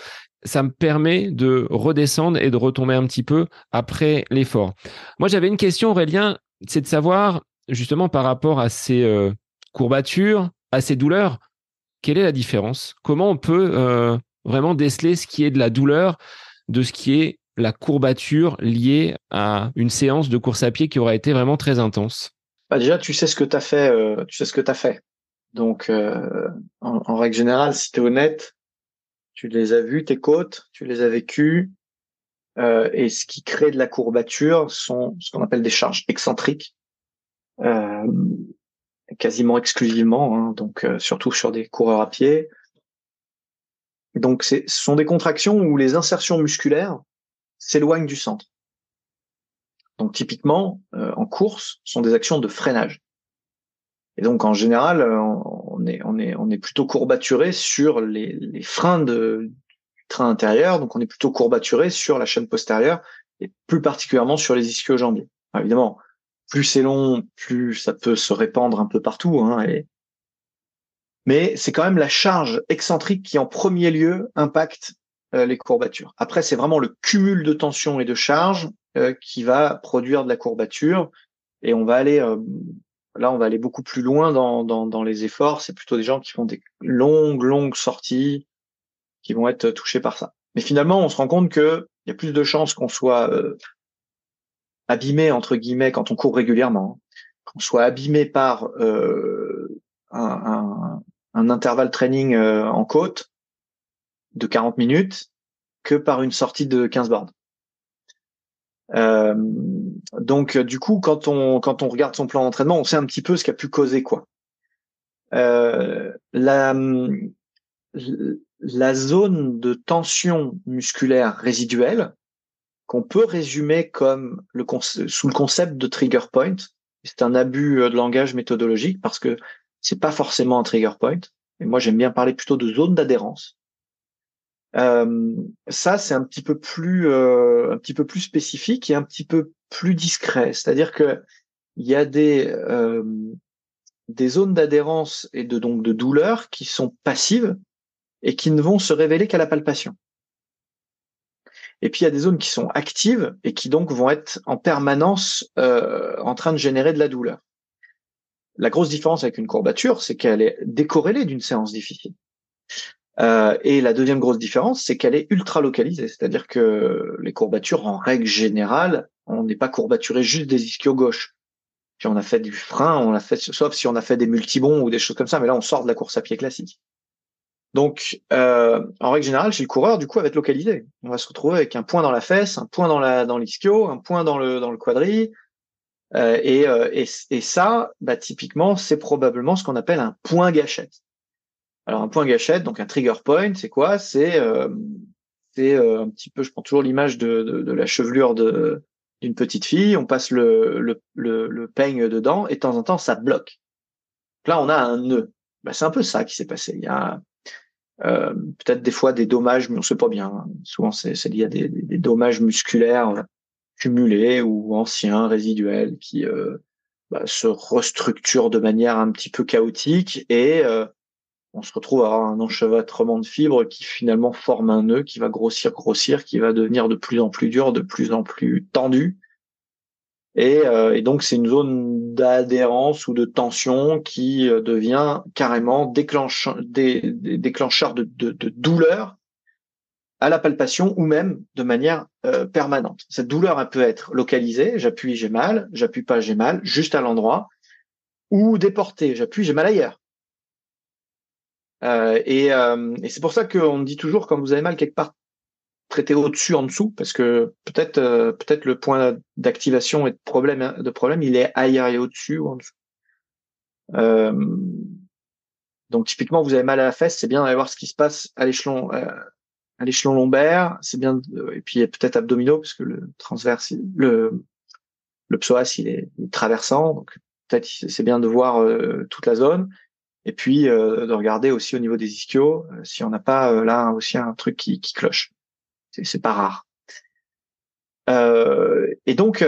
ça me permet de redescendre et de retomber un petit peu après l'effort. Moi, j'avais une question, Aurélien, c'est de savoir, justement, par rapport à ces euh, courbatures, à ces douleurs, quelle est la différence? Comment on peut euh, vraiment déceler ce qui est de la douleur de ce qui est la courbature liée à une séance de course à pied qui aura été vraiment très intense bah Déjà, tu sais ce que tu as fait. Euh, tu sais ce que tu as fait. Donc, en, en, règle générale, si tu es honnête, tu les as vus, tes côtes, tu les as vécues. Euh, et ce qui crée de la courbature sont ce qu'on appelle des charges excentriques, euh, quasiment exclusivement, hein, donc euh, surtout sur des coureurs à pied. Donc ce sont des contractions où les insertions musculaires s'éloignent du centre. Donc typiquement, euh, en course, sont des actions de freinage. Et donc en général, on est on est plutôt courbaturé sur les, freins de, du train intérieur, donc on est plutôt courbaturé sur la chaîne postérieure et plus particulièrement sur les ischio-jambiers. évidemment, plus c'est long, plus ça peut se répandre un peu partout. Hein, et... Mais c'est quand même la charge excentrique qui en premier lieu impacte euh, les courbatures. Après, c'est vraiment le cumul de tension et de charge euh, qui va produire de la courbature. Et on va aller, euh, là, on va aller beaucoup plus loin dans, dans, les efforts. C'est plutôt des gens qui font des longues, longues sorties qui vont être touchés par ça. Mais finalement, on se rend compte que il y a plus de chances qu'on soit abîmé entre guillemets quand on court régulièrement, qu'on soit abîmé par euh, un, un, intervalle training en côte de 40 minutes que par une sortie de 15 bornes. Euh, donc du coup, quand on quand on regarde son plan d'entraînement, on sait un petit peu ce qui a pu causer quoi. Euh, la la zone de tension musculaire résiduelle qu'on peut résumer comme le sous le concept de trigger point. C'est un abus de langage méthodologique parce que c'est pas forcément un trigger point. Et moi, j'aime bien parler plutôt de zone d'adhérence. Euh, ça, c'est un petit peu plus, euh, un petit peu plus spécifique et un petit peu plus discret. C'est-à-dire que il y a des euh, des zones d'adhérence et de donc de douleur qui sont passives et qui ne vont se révéler qu'à la palpation. Et puis il y a des zones qui sont actives et qui donc vont être en permanence en train de générer de la douleur. La grosse différence avec une courbature, c'est qu'elle est décorrélée d'une séance difficile. Euh, et la deuxième grosse différence, c'est qu'elle est ultra localisée, c'est-à-dire que les courbatures, en règle générale, on n'est pas courbaturé juste des ischios gauche. Puis on a fait du frein, on a fait, sauf si on a fait des multibons ou des choses comme ça, mais là on sort de la course à pied classique. Donc, euh, en règle générale, chez le coureur, du coup, elle va être localisée. On va se retrouver avec un point dans la fesse, un point dans la dans l'ischio, un point dans le dans le quadri, euh, et, euh, et ça, bah, typiquement, c'est probablement ce qu'on appelle un point gâchette. Alors un point gâchette, donc un trigger point, c'est quoi? C'est euh, euh, un petit peu, je prends toujours l'image de, de, la chevelure d'une petite fille, on passe le, le, le, peigne dedans et de temps en temps ça bloque. Là on a un nœud. Bah, c'est un peu ça qui s'est passé. Il y a euh, peut-être des fois des dommages, mais on sait pas bien. Souvent c'est lié à des, des, dommages musculaires cumulés ou anciens, résiduels, qui euh, bah, se restructurent de manière un petit peu chaotique et on se retrouve à avoir un enchevêtrement de fibres qui finalement forme un nœud qui va grossir, grossir, qui va devenir de plus en plus dur, de plus en plus tendu. Et, euh, donc c'est une zone d'adhérence ou de tension qui euh, devient carrément déclencheur, de, douleur à la palpation ou même de manière euh, permanente. Cette douleur elle peut être localisée, j'appuie, j'ai mal, j'appuie pas, j'ai mal, juste à l'endroit, ou déportée, j'appuie, j'ai mal ailleurs. Euh, et, euh, et c'est pour ça qu'on dit toujours quand vous avez mal quelque part, traitez au-dessus, en dessous, parce que peut-être euh, peut-être le point d'activation et de problème hein, de problème, il est ailleurs et au-dessus ou en dessous. Euh, donc typiquement, vous avez mal à la fesse, c'est bien d'aller voir ce qui se passe à l'échelon à l'échelon lombaire, c'est bien et puis peut-être abdominaux parce que le transverse, le le psoas il est, traversant, donc peut-être c'est bien de voir toute la zone et puis euh, de regarder aussi au niveau des ischios euh, si on n'a pas euh, là aussi un truc qui, qui cloche. C'est pas rare. et donc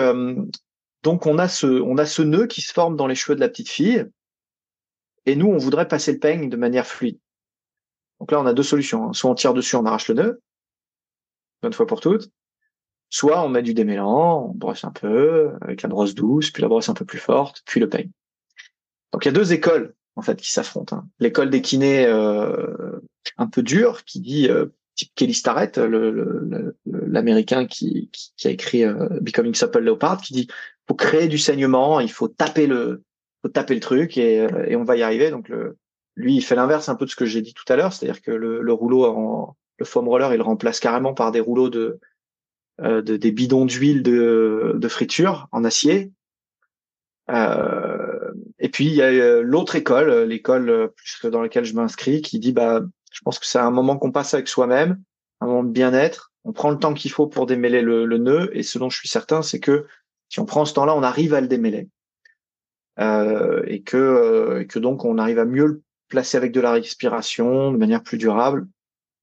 donc on a ce on a ce nœud qui se forme dans les cheveux de la petite fille et nous on voudrait passer le peigne de manière fluide. Donc là on a deux solutions. Hein. Soit on tire dessus, on arrache le nœud, une fois pour toutes. Soit on met du démêlant, on brosse un peu avec la brosse douce, puis la brosse un peu plus forte, puis le peigne. Donc il y a deux écoles en fait qui s'affrontent. Hein. L'école des kinés euh, un peu dure qui dit euh, type Kelly Starrett, l'américain qui, qui, a écrit euh, Becoming Supple Leopard, qui dit faut créer du saignement, il faut taper le faut taper le truc et, et on va y arriver. Donc le, lui il fait l'inverse un peu de ce que j'ai dit tout à l'heure, c'est-à-dire que le, le rouleau en, le foam roller il le remplace carrément par des rouleaux de, de des bidons d'huile de, de friture en acier. Euh, et puis il y a euh, l'autre école, euh, l'école euh, plus dans laquelle je m'inscris, qui dit bah je pense que c'est un moment qu'on passe avec soi-même, un moment de bien-être. On prend le temps qu'il faut pour démêler le, le, nœud, et ce dont je suis certain, c'est que si on prend ce temps-là, on arrive à le démêler, euh, et que et que donc on arrive à mieux le placer avec de la respiration, de manière plus durable,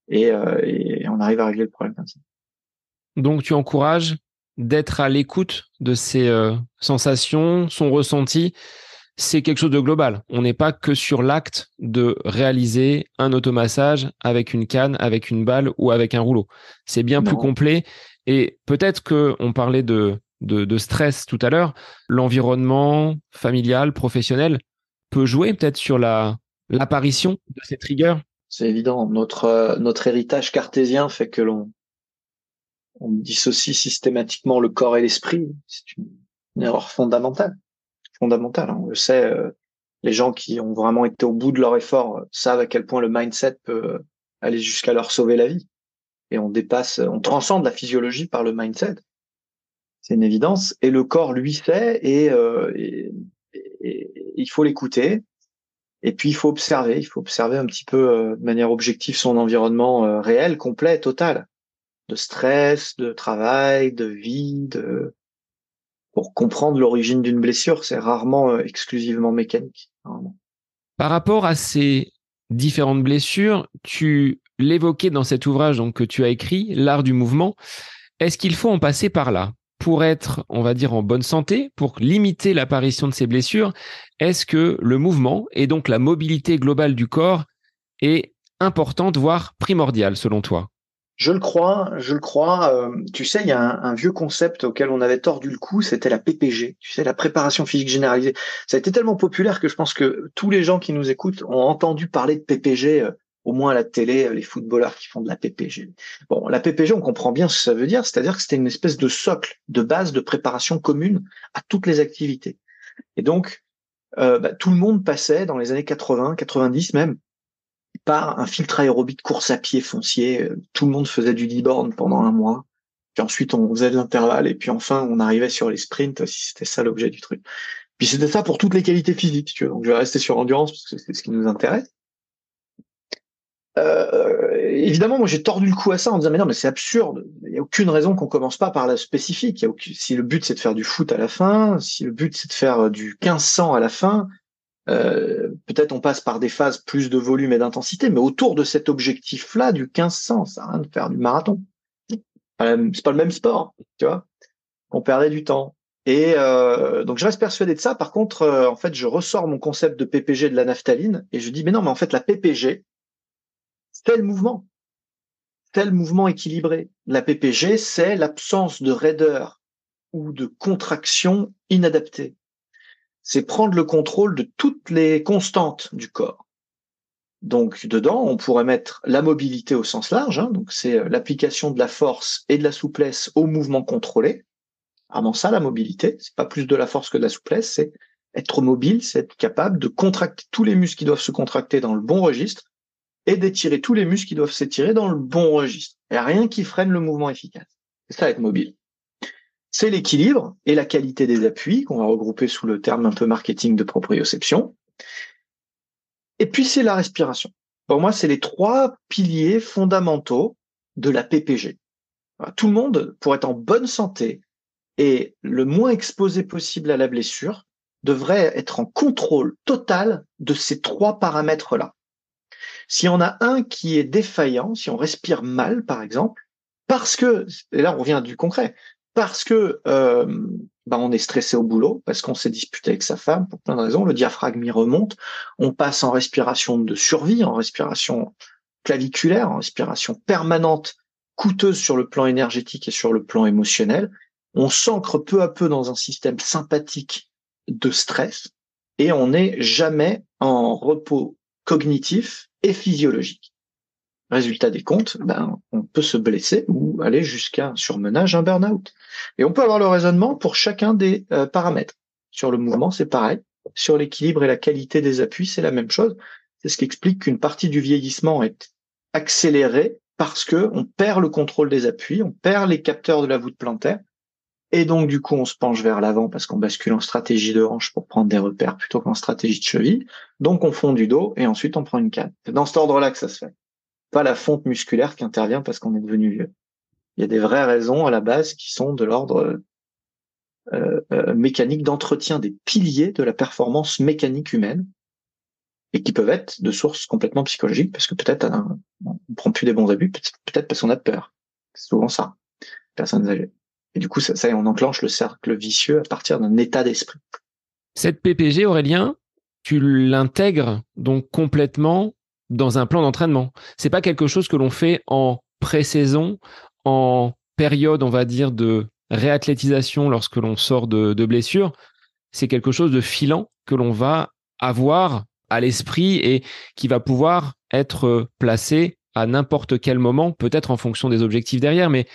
et, et on arrive à régler le problème Donc tu encourages d'être à l'écoute de ses euh, sensations, son ressenti, c'est quelque chose de global. On n'est pas que sur l'acte de réaliser un automassage avec une canne, avec une balle ou avec un rouleau. C'est bien plus complet. Et peut-être que on parlait de, de, stress tout à l'heure. L'environnement familial, professionnel peut jouer peut-être sur la l'apparition de ces triggers. C'est évident. Notre euh, notre héritage cartésien fait que l'on on dissocie systématiquement le corps et l'esprit. C'est une, erreur fondamentale. Fondamentale. Hein. On le sait. Euh, les gens qui ont vraiment été au bout de leur effort euh, savent à quel point le mindset peut aller jusqu'à leur sauver la vie. Et on dépasse, on transcende la physiologie par le mindset. C'est une évidence. Et le corps lui fait et, euh, il faut l'écouter. Et puis il faut observer. Il faut observer un petit peu euh, de manière objective son environnement réel, complet, total de stress, de travail, de vie, de pour comprendre l'origine d'une blessure, c'est rarement euh, exclusivement mécanique. Par rapport à ces différentes blessures, tu l'évoquais dans cet ouvrage que tu as écrit, L'art du mouvement. Est-ce qu'il faut en passer par là pour être, on va dire, en bonne santé, pour limiter l'apparition de ces blessures? Est-ce que le mouvement et donc la mobilité globale du corps est importante, voire primordiale selon toi? Je le crois, je le crois. Euh, tu sais, il y a un, vieux concept auquel on avait tordu le cou, c'était la PPG. Tu sais, la préparation physique généralisée. Ça a été tellement populaire que je pense que tous les gens qui nous écoutent ont entendu parler de PPG, euh, au moins à la télé, euh, les footballeurs qui font de la PPG. Bon, la PPG, on comprend bien ce que ça veut dire, c'est-à-dire que c'était une espèce de socle, de base de préparation commune à toutes les activités. Et donc, bah, tout le monde passait dans les années 80, 90 même, par un filtre aérobie de course à pied foncier. Tout le monde faisait du D-born pendant un mois. Puis ensuite, on faisait de l'intervalle. Et puis enfin, on arrivait sur les sprints, si c'était ça l'objet du truc. Puis c'était ça pour toutes les qualités physiques. Donc je vais rester sur endurance parce que c'est ce qui nous intéresse. Euh, évidemment, moi j'ai tordu le cou à ça en disant mais non mais c'est absurde. Il n'y a aucune raison qu'on commence pas par la spécifique. Si le but c'est de faire du foot à la fin, si le but c'est de faire du 1500 à la fin, euh, peut-être on passe par des phases plus de volume et d'intensité, mais autour de cet objectif-là du 1500, ça n'a rien de faire du marathon. C'est pas le même sport, tu vois. On perdait du temps. Et euh, donc je reste persuadé de ça. Par contre, euh, en fait, je ressors mon concept de PPG de la naphtaline et je dis mais non, mais en fait la PPG, c'est le mouvement, c'est le mouvement équilibré. La PPG, c'est l'absence de raideur ou de contraction inadaptée c'est prendre le contrôle de toutes les constantes du corps. Donc dedans, on pourrait mettre la mobilité au sens large, hein, donc c'est euh, l'application de la force et de la souplesse au mouvement contrôlé. Vraiment ça la mobilité, c'est pas plus de la force que de la souplesse, c'est être mobile, c'est être capable de contracter tous les muscles qui doivent se contracter dans le bon registre et d'étirer tous les muscles qui doivent s'étirer dans le bon registre. Il n'y a rien qui freine le mouvement efficace. C'est ça être mobile c'est l'équilibre et la qualité des appuis, qu'on va regrouper sous le terme un peu marketing de proprioception. Et puis c'est la respiration. Pour moi, c'est les trois piliers fondamentaux de la PPG. Tout le monde, pour être en bonne santé et le moins exposé possible à la blessure, devrait être en contrôle total de ces trois paramètres-là. S'il y en a un qui est défaillant, si on respire mal, par exemple, parce que, et là on revient du concret, parce que euh, bah, on est stressé au boulot, parce qu'on s'est disputé avec sa femme pour plein de raisons, le diaphragme y remonte, on passe en respiration de survie, en respiration claviculaire, en respiration permanente, coûteuse sur le plan énergétique et sur le plan émotionnel. On s'ancre peu à peu dans un système sympathique de stress et on n'est jamais en repos cognitif et physiologique. Résultat des comptes, ben, on peut se blesser ou aller jusqu'à un surmenage, un burn-out. Et on peut avoir le raisonnement pour chacun des euh, paramètres. Sur le mouvement, c'est pareil. Sur l'équilibre et la qualité des appuis, c'est la même chose. C'est ce qui explique qu'une partie du vieillissement est accélérée parce que on perd le contrôle des appuis, on perd les capteurs de la voûte plantaire, et donc du coup on se penche vers l'avant parce qu'on bascule en stratégie de hanche pour prendre des repères plutôt qu'en stratégie de cheville. Donc on fond du dos et ensuite on prend une canne. C'est dans cet ordre-là que ça se fait pas la fonte musculaire qui intervient parce qu'on est devenu vieux. Il y a des vraies raisons à la base qui sont de l'ordre euh, euh, mécanique d'entretien des piliers de la performance mécanique humaine et qui peuvent être de sources complètement psychologiques parce que peut-être on prend plus des bons abus, peut-être parce qu'on a peur. C'est souvent ça, personnes âgées. Et du coup, ça, ça on enclenche le cercle vicieux à partir d'un état d'esprit. Cette PPG, Aurélien, tu l'intègres donc complètement dans un plan d'entraînement. C'est pas quelque chose que l'on fait en pré-saison, en période, on va dire, de réathlétisation lorsque l'on sort de, blessure. C'est quelque chose de filant que l'on va avoir à l'esprit et qui va pouvoir être placé à n'importe quel moment, peut-être en fonction des objectifs derrière, mais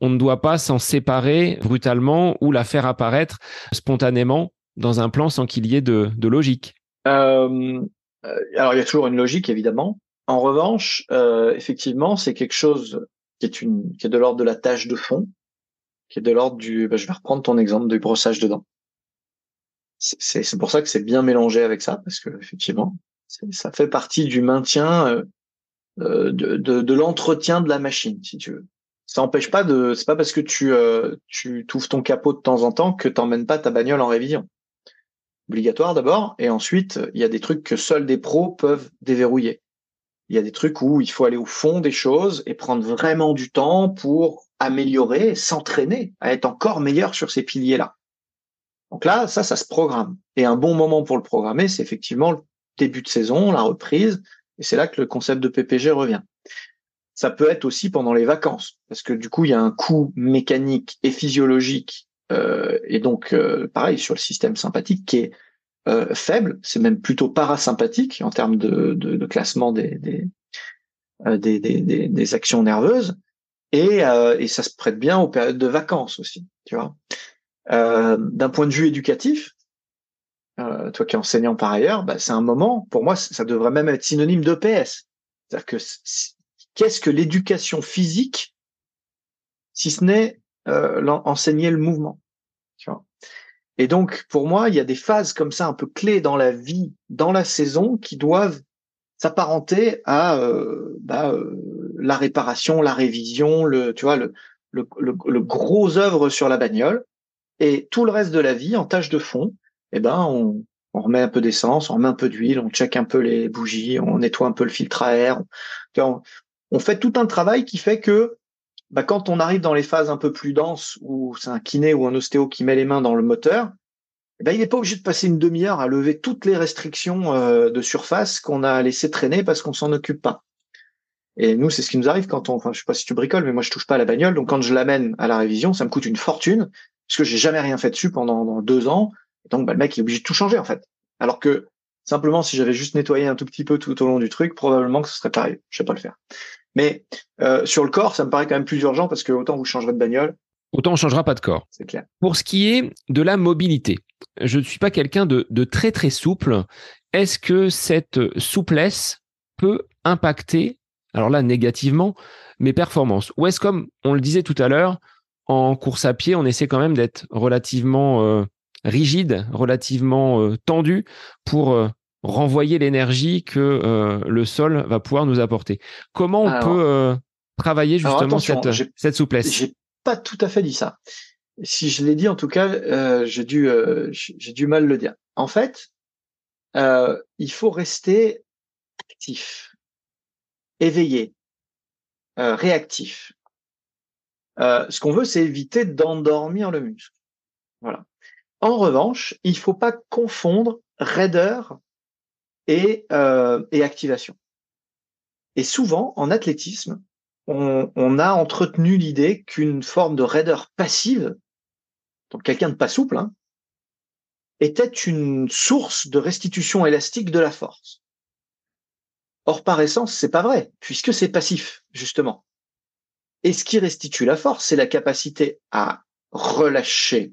on ne doit pas s'en séparer brutalement ou la faire apparaître spontanément dans un plan sans qu'il y ait de, logique. Euh, alors il y a toujours une logique évidemment. En revanche, euh, effectivement, c'est quelque chose qui est de l'ordre de la tâche de fond, qui est de l'ordre du. Bah, je vais reprendre ton exemple du brossage de dents. C'est pour ça que c'est bien mélangé avec ça parce que effectivement, ça fait partie du maintien euh, euh, de, l'entretien de la machine, si tu veux. Ça n'empêche pas de. C'est pas parce que tu euh, ton capot de temps en temps que t'emmènes pas ta bagnole en révision. Obligatoire d'abord, et ensuite il y a des trucs que seuls des pros peuvent déverrouiller. Il y a des trucs où il faut aller au fond des choses et prendre vraiment du temps pour améliorer, s'entraîner à être encore meilleur sur ces piliers-là. Donc là, ça, ça se programme. Et un bon moment pour le programmer, c'est effectivement le début de saison, la reprise, et c'est là que le concept de PPG revient. Ça peut être aussi pendant les vacances, parce que du coup, il y a un coût mécanique et physiologique, euh, et donc euh, pareil sur le système sympathique qui est euh, faible, c'est même plutôt parasympathique en termes de, de, de classement des des, euh, des, des, des, actions nerveuses, et, euh, et ça se prête bien aux périodes de vacances aussi, tu vois. D'un point de vue éducatif, euh, toi qui es enseignant par ailleurs, bah, c'est un moment, pour moi, ça devrait même être synonyme d'EPS. C'est-à-dire que qu'est-ce que l'éducation physique, si ce n'est euh, enseigner le mouvement tu vois Et donc, pour moi, il y a des phases comme ça un peu clés dans la vie, dans la saison, qui doivent s'apparenter à euh, bah, euh, la réparation, la révision, le, tu vois, le, le, le, le gros œuvre sur la bagnole, et tout le reste de la vie en tâche de fond eh ben on, on remet un peu d'essence, on remet un peu d'huile, on check un peu les bougies, on nettoie un peu le filtre à air. On, on fait tout un travail qui fait que bah, quand on arrive dans les phases un peu plus denses, où c'est un kiné ou un ostéo qui met les mains dans le moteur, ben, il n'est pas obligé de passer une demi-heure à lever toutes les restrictions euh, de surface qu'on a laissé traîner parce qu'on s'en occupe pas. Et nous, c'est ce qui nous arrive quand on, enfin, je sais pas si tu bricoles, mais moi, je touche pas à la bagnole. Donc, quand je l'amène à la révision, ça me coûte une fortune parce que j'ai jamais rien fait dessus pendant deux ans donc, bah, le mec, est obligé de tout changer, en fait. Alors que, simplement, si j'avais juste nettoyé un tout petit peu tout au long du truc, probablement que ce serait pareil. Je sais pas le faire. Mais euh, sur le corps, ça me paraît quand même plus urgent parce que autant vous changerez de bagnole. Autant on changera pas de corps. C'est clair. Pour ce qui est de la mobilité, je ne suis pas quelqu'un de, de très très souple. Est-ce que cette souplesse peut impacter, alors là négativement, mes performances? Ou est-ce comme on le disait tout à l'heure, en course à pied, on essaie quand même d'être relativement euh, rigide, relativement euh, tendu pour euh, renvoyer l'énergie que euh, le sol va pouvoir nous apporter. Comment on peut travailler justement cette, cette souplesse? J'ai pas tout à fait dit ça. Si je l'ai dit, en tout cas, j'ai dû j'ai du mal le dire. En fait, il faut rester actif, éveillé, réactif. ce qu'on veut, c'est éviter d'endormir le muscle. Voilà. En revanche, il faut pas confondre raideur et, euh, et activation. Et souvent, en athlétisme, on, on a entretenu l'idée qu'une forme de raideur passive, donc quelqu'un de pas souple, hein, était une source de restitution élastique de la force. Or, par essence, c'est pas vrai, puisque c'est passif, justement. Et ce qui restitue la force, c'est la capacité à relâcher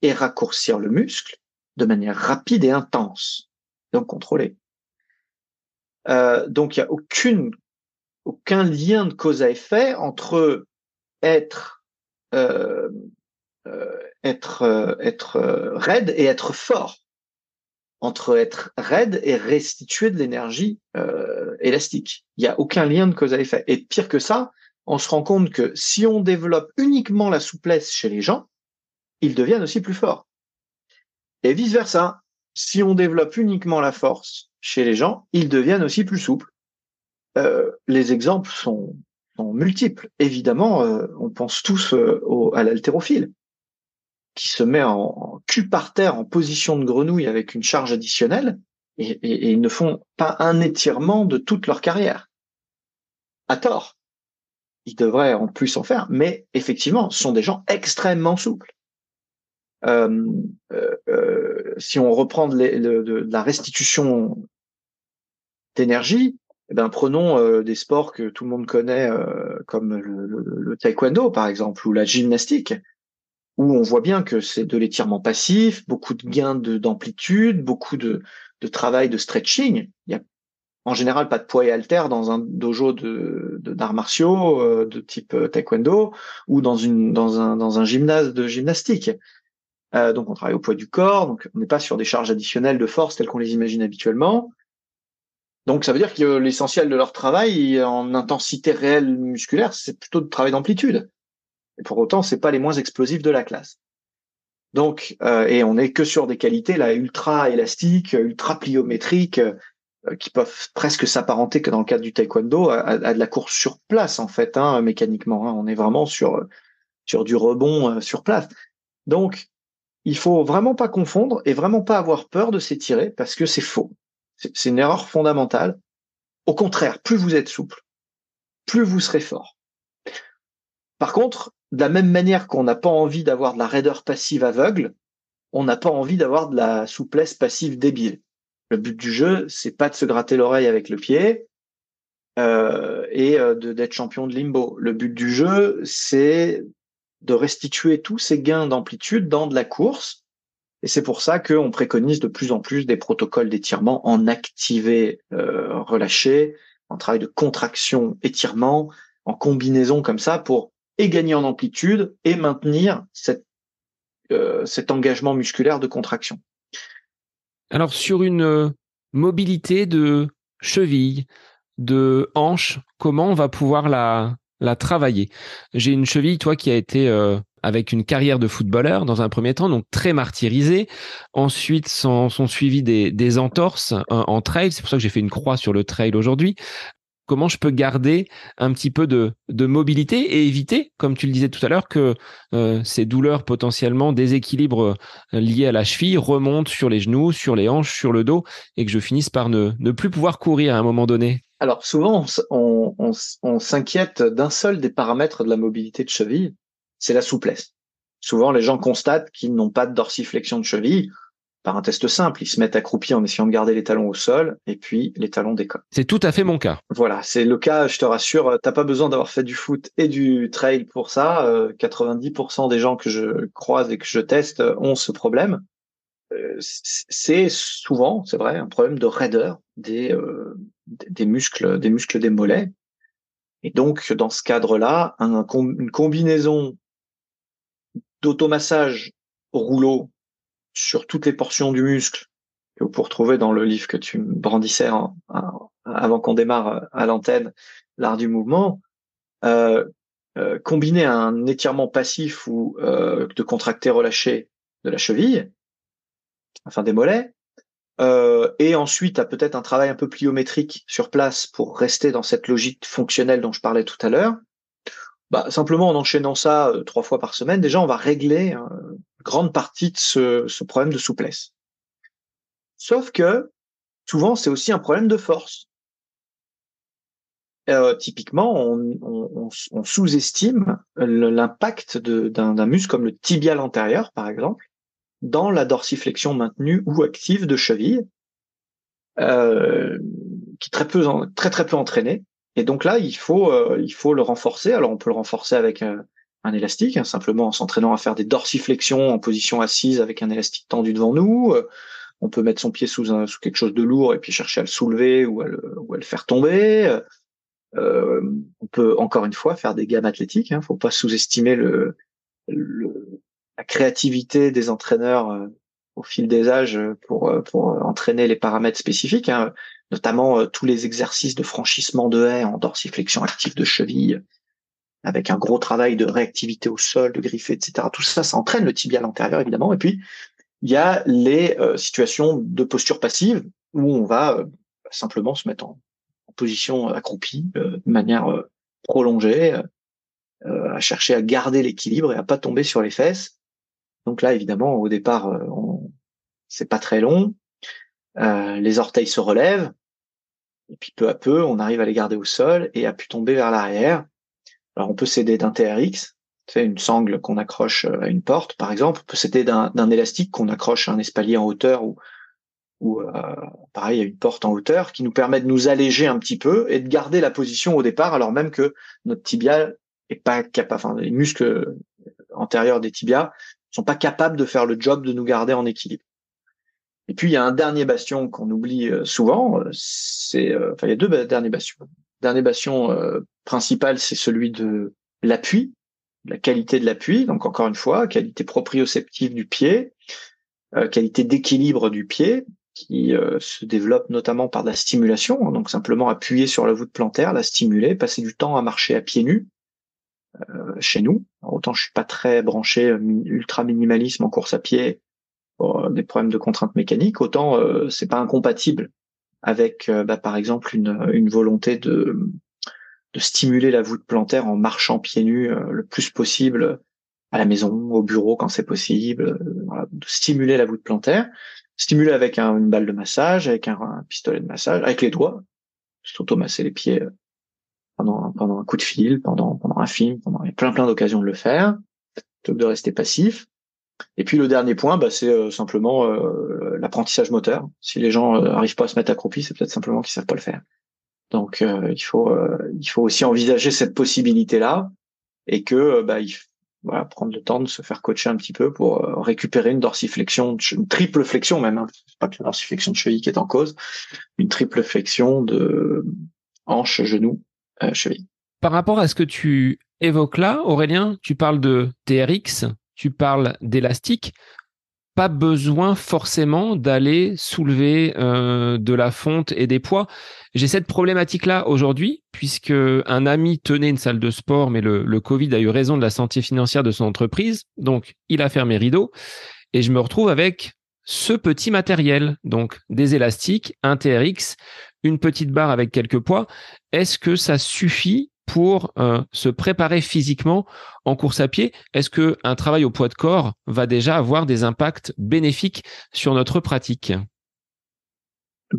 et raccourcir le muscle de manière rapide et intense, donc. Euh, donc il n'y a aucune, aucun lien de cause à effet entre être euh, euh, être raide et être fort, entre être raide et restituer de l'énergie élastique. Il n'y a aucun lien de cause à effet. Et pire que ça, on se rend compte que si on développe uniquement la souplesse chez les gens, ils deviennent aussi plus forts. Et vice-versa, si on développe uniquement la force chez les gens, ils deviennent aussi plus souples. Euh, les exemples sont, multiples. Évidemment, on pense tous au, à l'haltérophile qui se met en, cul par terre en position de grenouille avec une charge additionnelle et, ils ne font pas un étirement de toute leur carrière. À tort. Ils devraient en plus en faire, mais effectivement, ce sont des gens extrêmement souples. Euh, euh, euh si on reprend de, la restitution d'énergie, eh ben prenons euh, des sports que tout le monde connaît euh, comme le, taekwondo par exemple ou la gymnastique où on voit bien que c'est de l'étirement passif, beaucoup de gains d'amplitude, beaucoup de, travail de stretching. Il y a en général pas de poids et haltères dans un dojo d'arts martiaux euh, de type taekwondo ou dans un gymnase de gymnastique. Euh, donc on travaille au poids du corps, donc on n'est pas sur des charges additionnelles de force telles qu'on les imagine habituellement. Donc ça veut dire que l'essentiel de leur travail en intensité réelle musculaire, c'est plutôt de travail d'amplitude. Et pour autant, c'est pas les moins explosifs de la classe. Donc, euh, et on n'est que sur des qualités là ultra élastiques, ultra pliométriques, euh, qui peuvent presque s'apparenter que dans le cadre du taekwondo à, de la course sur place en fait, hein, mécaniquement. Hein. On est vraiment sur sur du rebond sur place. Donc, il faut vraiment pas confondre et vraiment pas avoir peur de s'étirer parce que c'est faux. C'est une erreur fondamentale. Au contraire, plus vous êtes souple, plus vous serez fort. Par contre, de la même manière qu'on n'a pas envie d'avoir de la raideur passive aveugle, on n'a pas envie d'avoir de la souplesse passive débile. Le but du jeu, c'est pas de se gratter l'oreille avec le pied euh, et euh, d'être champion de limbo. Le but du jeu, c'est de restituer tous ces gains d'amplitude dans de la course. Et c'est pour ça qu'on préconise de plus en plus des protocoles d'étirement en activé, euh, relâché, en travail de contraction, étirement, en combinaison comme ça pour et gagner en amplitude et maintenir euh, cet engagement musculaire de contraction. Alors sur une euh, mobilité de cheville, de hanche, comment on va pouvoir la, la travailler J'ai une cheville, toi, qui a été euh, avec une carrière de footballeur dans un premier temps, donc très martyrisée. Ensuite, sont, suivis des, des entorses en trail. C'est pour ça que j'ai fait une croix sur le trail aujourd'hui comment je peux garder un petit peu de, mobilité et éviter, comme tu le disais tout à l'heure, que euh, ces douleurs potentiellement déséquilibres liés à la cheville remontent sur les genoux, sur les hanches, sur le dos, et que je finisse par ne, plus pouvoir courir à un moment donné? Alors souvent, on, on s'inquiète d'un seul des paramètres de la mobilité de cheville, c'est la souplesse. Souvent, les gens constatent qu'ils n'ont pas de dorsiflexion de cheville par un test simple. Ils se mettent accroupis en essayant de garder les talons au sol et puis les talons décollent. C'est tout à fait mon cas. Voilà, c'est le cas, je te rassure, t'as pas besoin d'avoir fait du foot et du trail pour ça. 90% euh, des gens que je croise et que je teste ont ce problème. Euh, c'est souvent, c'est vrai, un problème de raideur des, euh, des muscles, des muscles des mollets. Et donc, dans ce cadre-là, une combinaison d'automassage au rouleau sur toutes les portions du muscle que vous pouvez retrouver dans le livre que tu brandissais avant qu'on démarre euh, à l'antenne, l'art du mouvement, euh, euh, combiner un étirement passif ou de contracté relâché de la cheville, enfin des mollets, euh, et ensuite à peut-être un travail un peu pliométrique sur place pour rester dans cette logique fonctionnelle dont je parlais tout à l'heure. Bah, simplement en enchaînant ça euh, trois fois par semaine, déjà on va régler grande partie de ce, problème de souplesse. Sauf que souvent, c'est aussi un problème de force. Euh, typiquement, on, sous-estime l'impact d'un muscle comme le tibial antérieur, par exemple, dans la dorsiflexion maintenue ou active de cheville, euh, qui est très peu, très très peu entraîné. Et donc là, il faut, euh, il faut le renforcer. Alors, on peut le renforcer avec un élastique, hein, simplement en s'entraînant à faire des dorsiflexions en position assise avec un élastique tendu devant nous. Euh, on peut mettre son pied sous, un, sous quelque chose de lourd et puis chercher à le soulever ou à le, faire tomber. On peut encore une fois faire des gammes athlétiques. Hein, faut pas sous-estimer le, le, la créativité des entraîneurs euh, au fil des âges pour, pour entraîner les paramètres spécifiques, hein, notamment tous les exercices de franchissement de haie en dorsiflexion active de cheville, avec un gros travail de réactivité au sol, de griffer, etc. Tout ça, ça entraîne le tibial antérieur, évidemment. Et puis, il y a les euh, situations de posture passive où on va euh, simplement se mettre en, position accroupie euh, de manière prolonger, à chercher à garder l'équilibre et à pas tomber sur les fesses. Donc là, évidemment, au départ, on... c'est pas très long. les orteils se relèvent, et puis peu à peu, on arrive à les garder au sol et à pu tomber vers l'arrière. Alors on peut s'aider d'un TRX, c'est une sangle qu'on accroche à une porte, par exemple. On peut s'aider d'un élastique qu'on accroche à un espalier en hauteur ou, ou euh, pareil à une porte en hauteur, qui nous permet de nous alléger un petit peu et de garder la position au départ, alors même que notre tibia est pas capable, enfin les muscles antérieurs des tibias sont pas capables de faire le job de nous garder en équilibre. Et puis il y a un dernier bastion qu'on oublie euh, souvent, euh, c'est euh, enfin il y a deux derniers bastions. Le dernier bastion principal, c'est celui de l'appui, la qualité de l'appui, donc encore une fois, qualité proprioceptive du pied, qualité d'équilibre du pied, qui se développe notamment par de la stimulation, donc simplement appuyer sur la voûte plantaire, la stimuler, passer du temps à marcher à pieds nus chez nous. autant je suis pas très branché ultra minimalisme en course à pied, des problèmes de contraintes mécaniques, autant euh, c'est pas incompatible avec, euh, bah, par exemple, une, une volonté de, de stimuler la voûte plantaire en marchant pieds nus euh, le plus possible à la maison, au bureau quand c'est possible, de stimuler la voûte plantaire, stimuler avec une balle de massage, avec un, pistolet de massage, avec les doigts, s'automasser les pieds pendant, pendant un coup de fil, pendant, pendant un film, pendant il y a plein plein d'occasions de le faire, plutôt que de rester passif. Et puis le dernier point, bah, c'est euh, simplement euh, l'apprentissage moteur. Si les gens n'arrivent euh, pas à se mettre accroupis, c'est peut-être simplement qu'ils savent pas le faire. Donc il faut il faut aussi envisager cette possibilité là et que bah il voilà, prendre le temps de se faire coacher un petit peu pour récupérer une dorsiflexion, une triple flexion même, hein. c'est pas que la dorsiflexion de cheville qui est en cause, une triple flexion de hanche, genou, cheville. Par rapport à ce que tu évoques là, Aurélien, tu parles de TRX, tu parles d'élastique, pas besoin forcément d'aller soulever euh, de la fonte et des poids. J'ai cette problématique-là aujourd'hui, puisque un ami tenait une salle de sport, mais le, le, Covid a eu raison de la santé financière de son entreprise, donc il a fermé rideau, et je me retrouve avec ce petit matériel, donc des élastiques, un TRX, une petite barre avec quelques poids. Est-ce que ça suffit pour euh, se préparer physiquement en course à pied? Est-ce que un travail au poids de corps va déjà avoir des impacts bénéfiques sur notre pratique?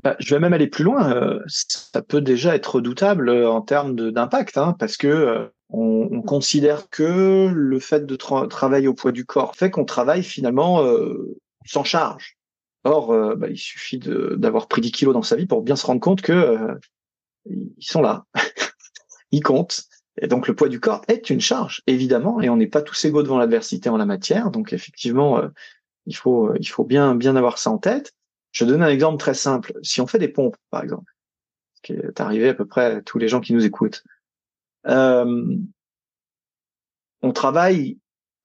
Bah, je vais même aller plus loin. Euh, ça peut déjà être redoutable euh, en termes d'impact, hein, parce que on, considère que le fait de travailler au poids du corps fait qu'on travaille finalement sans charge. Or, bah, il suffit d'avoir pris 10 kilos dans sa vie pour bien se rendre compte que ils sont là. il compte. Et donc le poids du corps est une charge, évidemment, et on n'est pas tous égaux devant l'adversité en la matière. Donc effectivement, euh, il faut euh, il faut bien bien avoir ça en tête. Je donne un exemple très simple. Si on fait des pompes, par exemple, ce qui est arrivé à peu près à tous les gens qui nous écoutent, euh, on travaille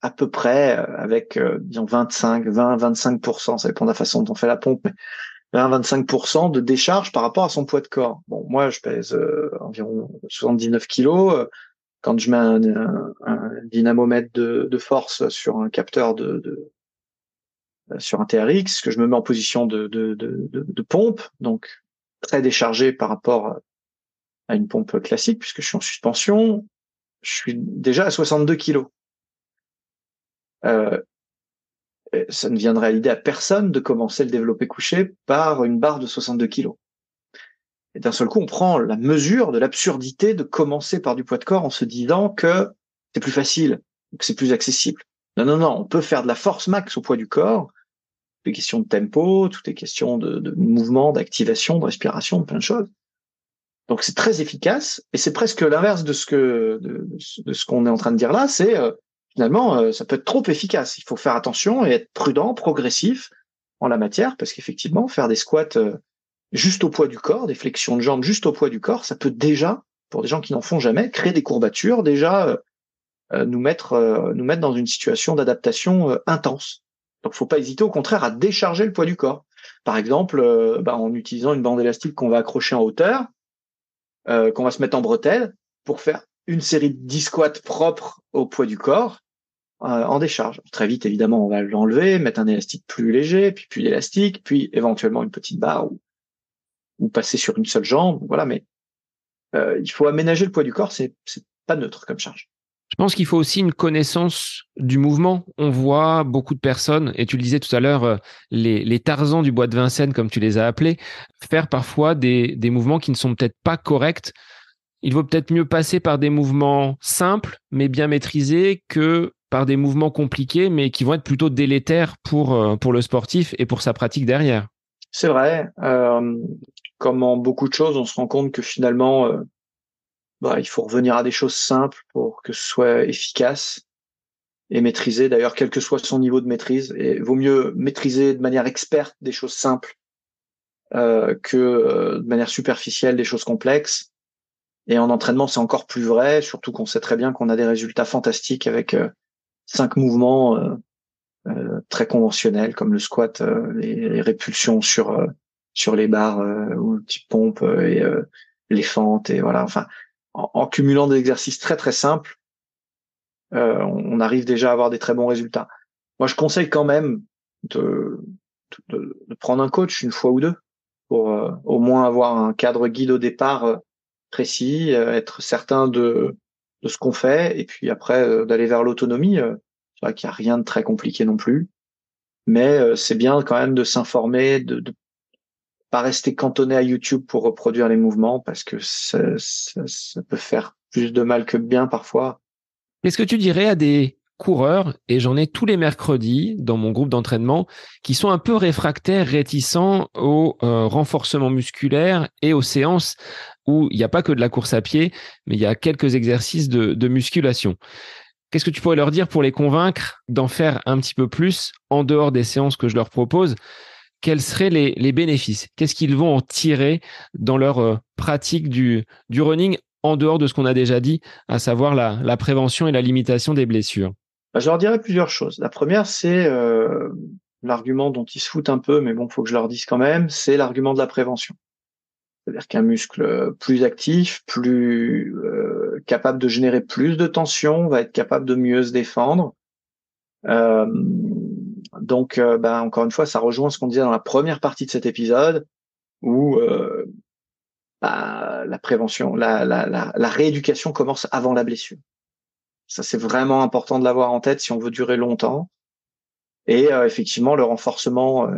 à peu près avec disons 25, 20, 25% ça dépend de la façon dont on fait la pompe, mais 20-25% de décharge par rapport à son poids de corps. Bon, moi, je pèse euh, environ 79 kilos. Quand je mets un, un, dynamomètre de, de, force sur un capteur de, de, euh, sur un TRX, que je me mets en position de, de, de, pompe, donc très déchargé par rapport à une pompe classique, puisque je suis en suspension, je suis déjà à 62 kilos. Euh, ça ne viendrait à l'idée à personne de commencer le développé couché par une barre de 62 kilos. Et d'un seul coup, on prend la mesure de l'absurdité de commencer par du poids de corps en se disant que c'est plus facile, que c'est plus accessible. Non, non, non, on peut faire de la force max au poids du corps. Tout est question de tempo, tout est question de, mouvement, d'activation, de respiration, plein de choses. Donc c'est très efficace et c'est presque l'inverse de ce que de, de ce qu'on est en train de dire là. C'est euh, finalement, euh, ça peut être trop efficace. Il faut faire attention et être prudent, progressif en la matière, parce qu'effectivement, faire des squats euh, juste au poids du corps, des flexions de jambes juste au poids du corps, ça peut déjà, pour des gens qui n'en font jamais, créer des courbatures, déjà euh, nous mettre nous mettre dans une situation d'adaptation intense. Donc, faut pas hésiter, au contraire, à décharger le poids du corps. Par exemple, bah, en utilisant une bande élastique qu'on va accrocher en hauteur, qu'on va se mettre en bretelle pour faire une série de 10 squats propres au poids du corps euh, en décharge. Très vite, évidemment, on va l'enlever, mettre un élastique plus léger, puis puis l'élastique, puis éventuellement une petite barre ou, passer sur une seule jambe. Voilà, mais euh, il faut aménager le poids du corps. C'est pas neutre comme charge. Je pense qu'il faut aussi une connaissance du mouvement. On voit beaucoup de personnes, et tu le disais tout à l'heure, euh, les, Tarzans du bois de Vincennes, comme tu les as appelés, faire parfois des mouvements qui ne sont peut-être pas corrects. Il vaut peut-être mieux passer par des mouvements simples, mais bien maîtrisés, que par des mouvements compliqués, mais qui vont être plutôt délétères pour, euh, pour le sportif et pour sa pratique derrière. C'est vrai. Euh, comme en beaucoup de choses, on se rend compte que finalement, euh, bah, il faut revenir à des choses simples pour que ce soit efficace et maîtrisé. D'ailleurs, quel que soit son niveau de maîtrise, et vaut mieux maîtriser de manière experte des choses simples que de manière superficielle des choses complexes. Et en entraînement, c'est encore plus vrai, surtout qu'on sait très bien qu'on a des résultats fantastiques avec euh, cinq mouvements euh, très conventionnels comme le squat, les, les, répulsions sur sur les barres ou le petit pompe et les fentes et voilà. Enfin, en, cumulant des exercices très très simples, euh, on arrive déjà à avoir des très bons résultats. Moi, je conseille quand même de, de, prendre un coach une fois ou deux pour euh, au moins avoir un cadre guide au départ euh, précis, être certain de, de ce qu'on fait, et puis après d'aller vers l'autonomie. c'est vrai qu'il n'y a rien de très compliqué non plus, mais c'est bien quand même de s'informer, de, de pas rester cantonné à YouTube pour reproduire les mouvements parce que ça, ça, peut faire plus de mal que bien parfois. Qu'est-ce que tu dirais à des coureurs, et j'en ai tous les mercredis dans mon groupe d'entraînement, qui sont un peu réfractaires, réticents au euh, renforcement musculaire et aux séances où il n'y a pas que de la course à pied, mais il y a quelques exercices de, musculation. Qu'est-ce que tu pourrais leur dire pour les convaincre d'en faire un petit peu plus en dehors des séances que je leur propose? Quels seraient les, bénéfices? Qu'est-ce qu'ils vont en tirer dans leur euh, pratique du, du running en dehors de ce qu'on a déjà dit, à savoir la, prévention et la limitation des blessures? Bah, Je leur dirais plusieurs choses. La première, c'est euh, l'argument dont ils se foutent un peu, mais bon, faut que je leur dise quand même, c'est l'argument de la prévention. C'est-à-dire qu'un muscle plus actif, plus euh, capable de générer plus de tension, va être capable de mieux se défendre. Euh, donc, bah, encore une fois, ça rejoint ce qu'on disait dans la première partie de cet épisode, où euh, bah, la prévention, la, la, la, rééducation commence avant la blessure. Ça, c'est vraiment important de l'avoir en tête si on veut durer longtemps. Et euh, effectivement, le renforcement,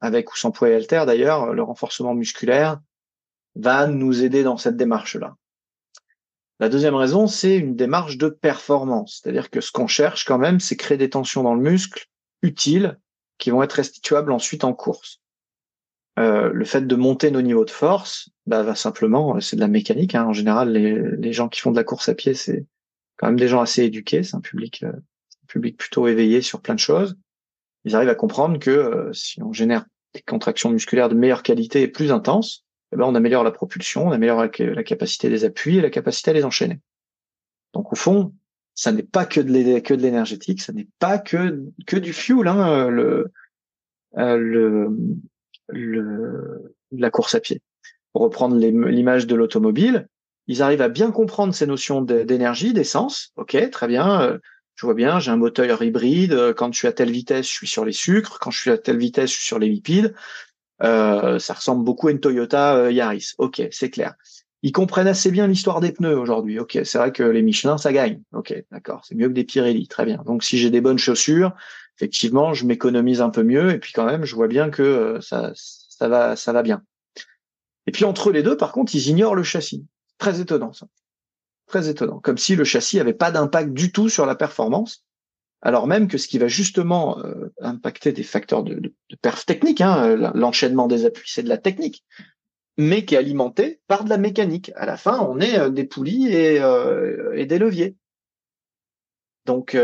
avec ou sans poids et haltère d'ailleurs, le renforcement musculaire va nous aider dans cette démarche-là. La deuxième raison, c'est une démarche de performance. C'est-à-dire que ce qu'on cherche quand même, c'est créer des tensions dans le muscle utiles qui vont être restituables ensuite en course. Euh, le fait de monter nos niveaux de force, bah, va simplement, euh, c'est de la mécanique. Hein. En général, les, gens qui font de la course à pied, c'est quand même des gens assez éduqués. C'est un public, euh, un public plutôt éveillé sur plein de choses. Ils arrivent à comprendre que si on génère des contractions musculaires de meilleure qualité et plus intenses, eh ben, on améliore la propulsion, on améliore la, capacité des appuis et la capacité à les enchaîner. Donc au fond, ça n'est pas que de l'énergétique, ça n'est pas que que du fuel, hein, euh, la course à pied. Pour reprendre l'image de l'automobile, ils arrivent à bien comprendre ces notions d'énergie, d'essence. Ok, très bien. Euh, je vois bien, j'ai un moteur hybride. Quand je suis à telle vitesse, je suis sur les sucres. Quand je suis à telle vitesse, je suis sur les lipides. Euh, ça ressemble beaucoup à une Toyota euh, Yaris. Ok, c'est clair. Ils comprennent assez bien l'histoire des pneus aujourd'hui. Ok, c'est vrai que les Michelin, ça gagne. Ok, d'accord, c'est mieux que des Pirelli. Très bien. Donc si j'ai des bonnes chaussures, effectivement, je m'économise un peu mieux. Et puis quand même, je vois bien que euh, ça, ça va, ça va bien. Et puis entre les deux, par contre, ils ignorent le châssis. Très étonnant ça. Très étonnant. Comme si le châssis avait pas d'impact du tout sur la performance alors même que ce qui va justement euh, impacter des facteurs de, perf technique, hein, euh, l'enchaînement des appuis, c'est de la technique, mais qui est alimenté par de la mécanique. À la fin, on est euh, des poulies et, et, des leviers. Donc,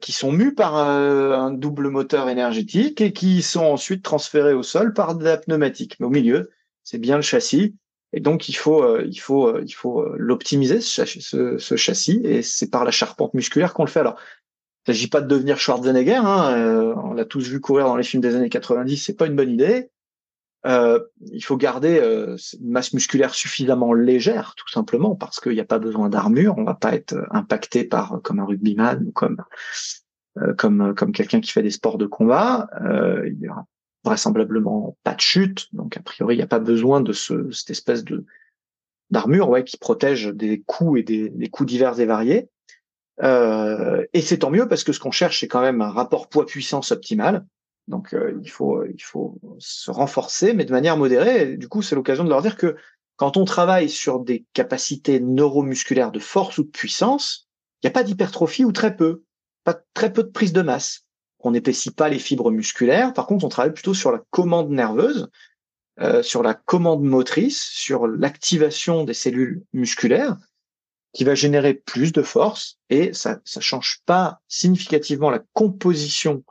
qui sont mus par un double moteur énergétique et qui sont ensuite transférés au sol par de la pneumatique. Mais au milieu, c'est bien le châssis. Et donc, il faut, il faut, il faut l'optimiser ce, châssis, et c'est par la charpente musculaire qu'on le fait. Alors, il s'agit pas de devenir Schwarzenegger. Hein, euh, on l'a tous vu courir dans les films des années 90. C'est pas une bonne idée. Euh, il faut garder euh, une masse musculaire suffisamment légère, tout simplement, parce qu'il n'y a pas besoin d'armure. On va pas être impacté par comme un rugbyman ou comme comme comme quelqu'un qui fait des sports de combat. il y aura vraisemblablement pas de chute, donc a priori il n'y a pas besoin de ce, cette espèce de d'armure, ouais, qui protège des coups et des, des coups divers et variés. Euh, et c'est tant mieux parce que ce qu'on cherche, c'est quand même un rapport poids-puissance optimal. Donc euh, il faut il faut se renforcer, mais de manière modérée. du coup, c'est l'occasion de leur dire que quand on travaille sur des capacités neuromusculaires de force ou de puissance, il n'y a pas d'hypertrophie ou très peu, pas très peu de prise de masse. On n'épaissit pas les fibres musculaires. Par contre, on travaille plutôt sur la commande nerveuse, euh, sur la commande motrice, sur l'activation des cellules musculaires, qui va générer plus de force et ça ça change pas significativement la composition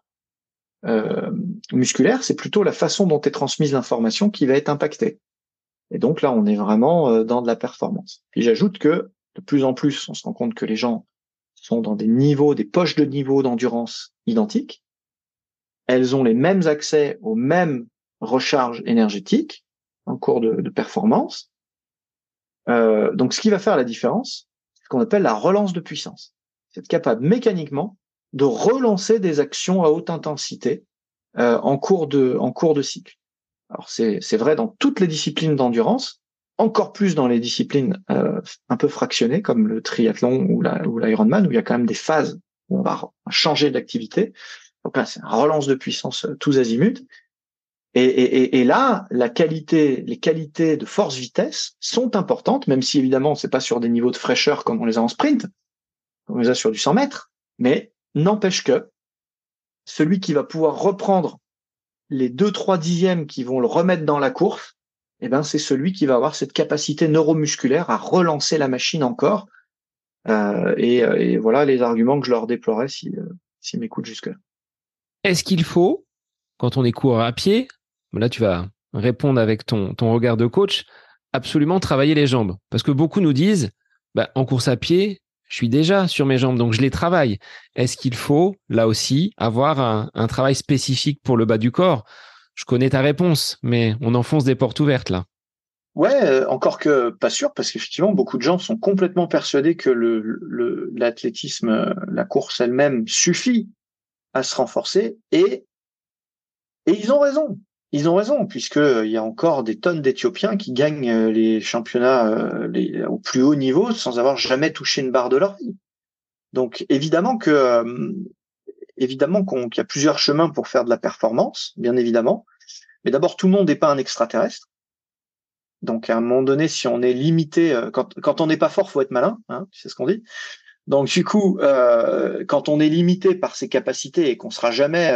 euh, musculaire, c'est plutôt la façon dont est transmise l'information qui va être impactée. Et donc là, on est vraiment euh, dans de la performance. J'ajoute que de plus en plus, on se rend compte que les gens sont dans des niveaux, des poches de niveau d'endurance identiques. Elles ont les mêmes accès aux mêmes recharges énergétiques en cours de, performance. Euh, donc, ce qui va faire la différence, c'est ce qu'on appelle la relance de puissance. C'est être capable mécaniquement de relancer des actions à haute intensité euh, en cours de en cours de cycle. Alors c'est c'est vrai dans toutes les disciplines d'endurance, encore plus dans les disciplines euh, un peu fractionnées comme le triathlon ou la ou l'Ironman où il y a quand même des phases où on va changer d'activité. Donc là c'est une relance de puissance euh, tous azimuts. Et, là, la qualité, les qualités de force-vitesse sont importantes, même si évidemment c'est pas sur des niveaux de fraîcheur comme on les a en sprint, on les a sur du 100 mètres, mais N'empêche que celui qui va pouvoir reprendre les deux trois dixièmes qui vont le remettre dans la course, eh ben c'est celui qui va avoir cette capacité neuromusculaire à relancer la machine encore. Euh, et, voilà les arguments que je leur déplorais si euh, s'ils m'écoutent jusque. Est-ce qu'il faut, quand on est coureur à pied, là tu vas répondre avec ton ton regard de coach, absolument travailler les jambes, parce que beaucoup nous disent, bah, en course à pied, je suis déjà sur mes jambes, donc je les travaille. Est-ce qu'il faut, là aussi, avoir un, travail spécifique pour le bas du corps? Je connais ta réponse, mais on enfonce des portes ouvertes là. Ouais, euh, encore que pas sûr, parce qu'effectivement, beaucoup de gens sont complètement persuadés que l'athlétisme, euh, la course elle-même suffit à se renforcer, et, et ils ont raison. Ils ont raison, puisque il y a encore des tonnes d'Éthiopiens qui gagnent euh, les championnats euh, au plus haut niveau sans avoir jamais touché une barre de leur vie. Donc évidemment que euh, évidemment qu'il y a plusieurs chemins pour faire de la performance, bien évidemment. Mais d'abord, tout le monde n'est pas un extraterrestre. Donc à un moment donné, si on est limité, quand, quand on n'est pas fort, faut être malin, hein, c'est ce qu'on dit. Donc du coup, quand on est limité par ses capacités et qu'on sera jamais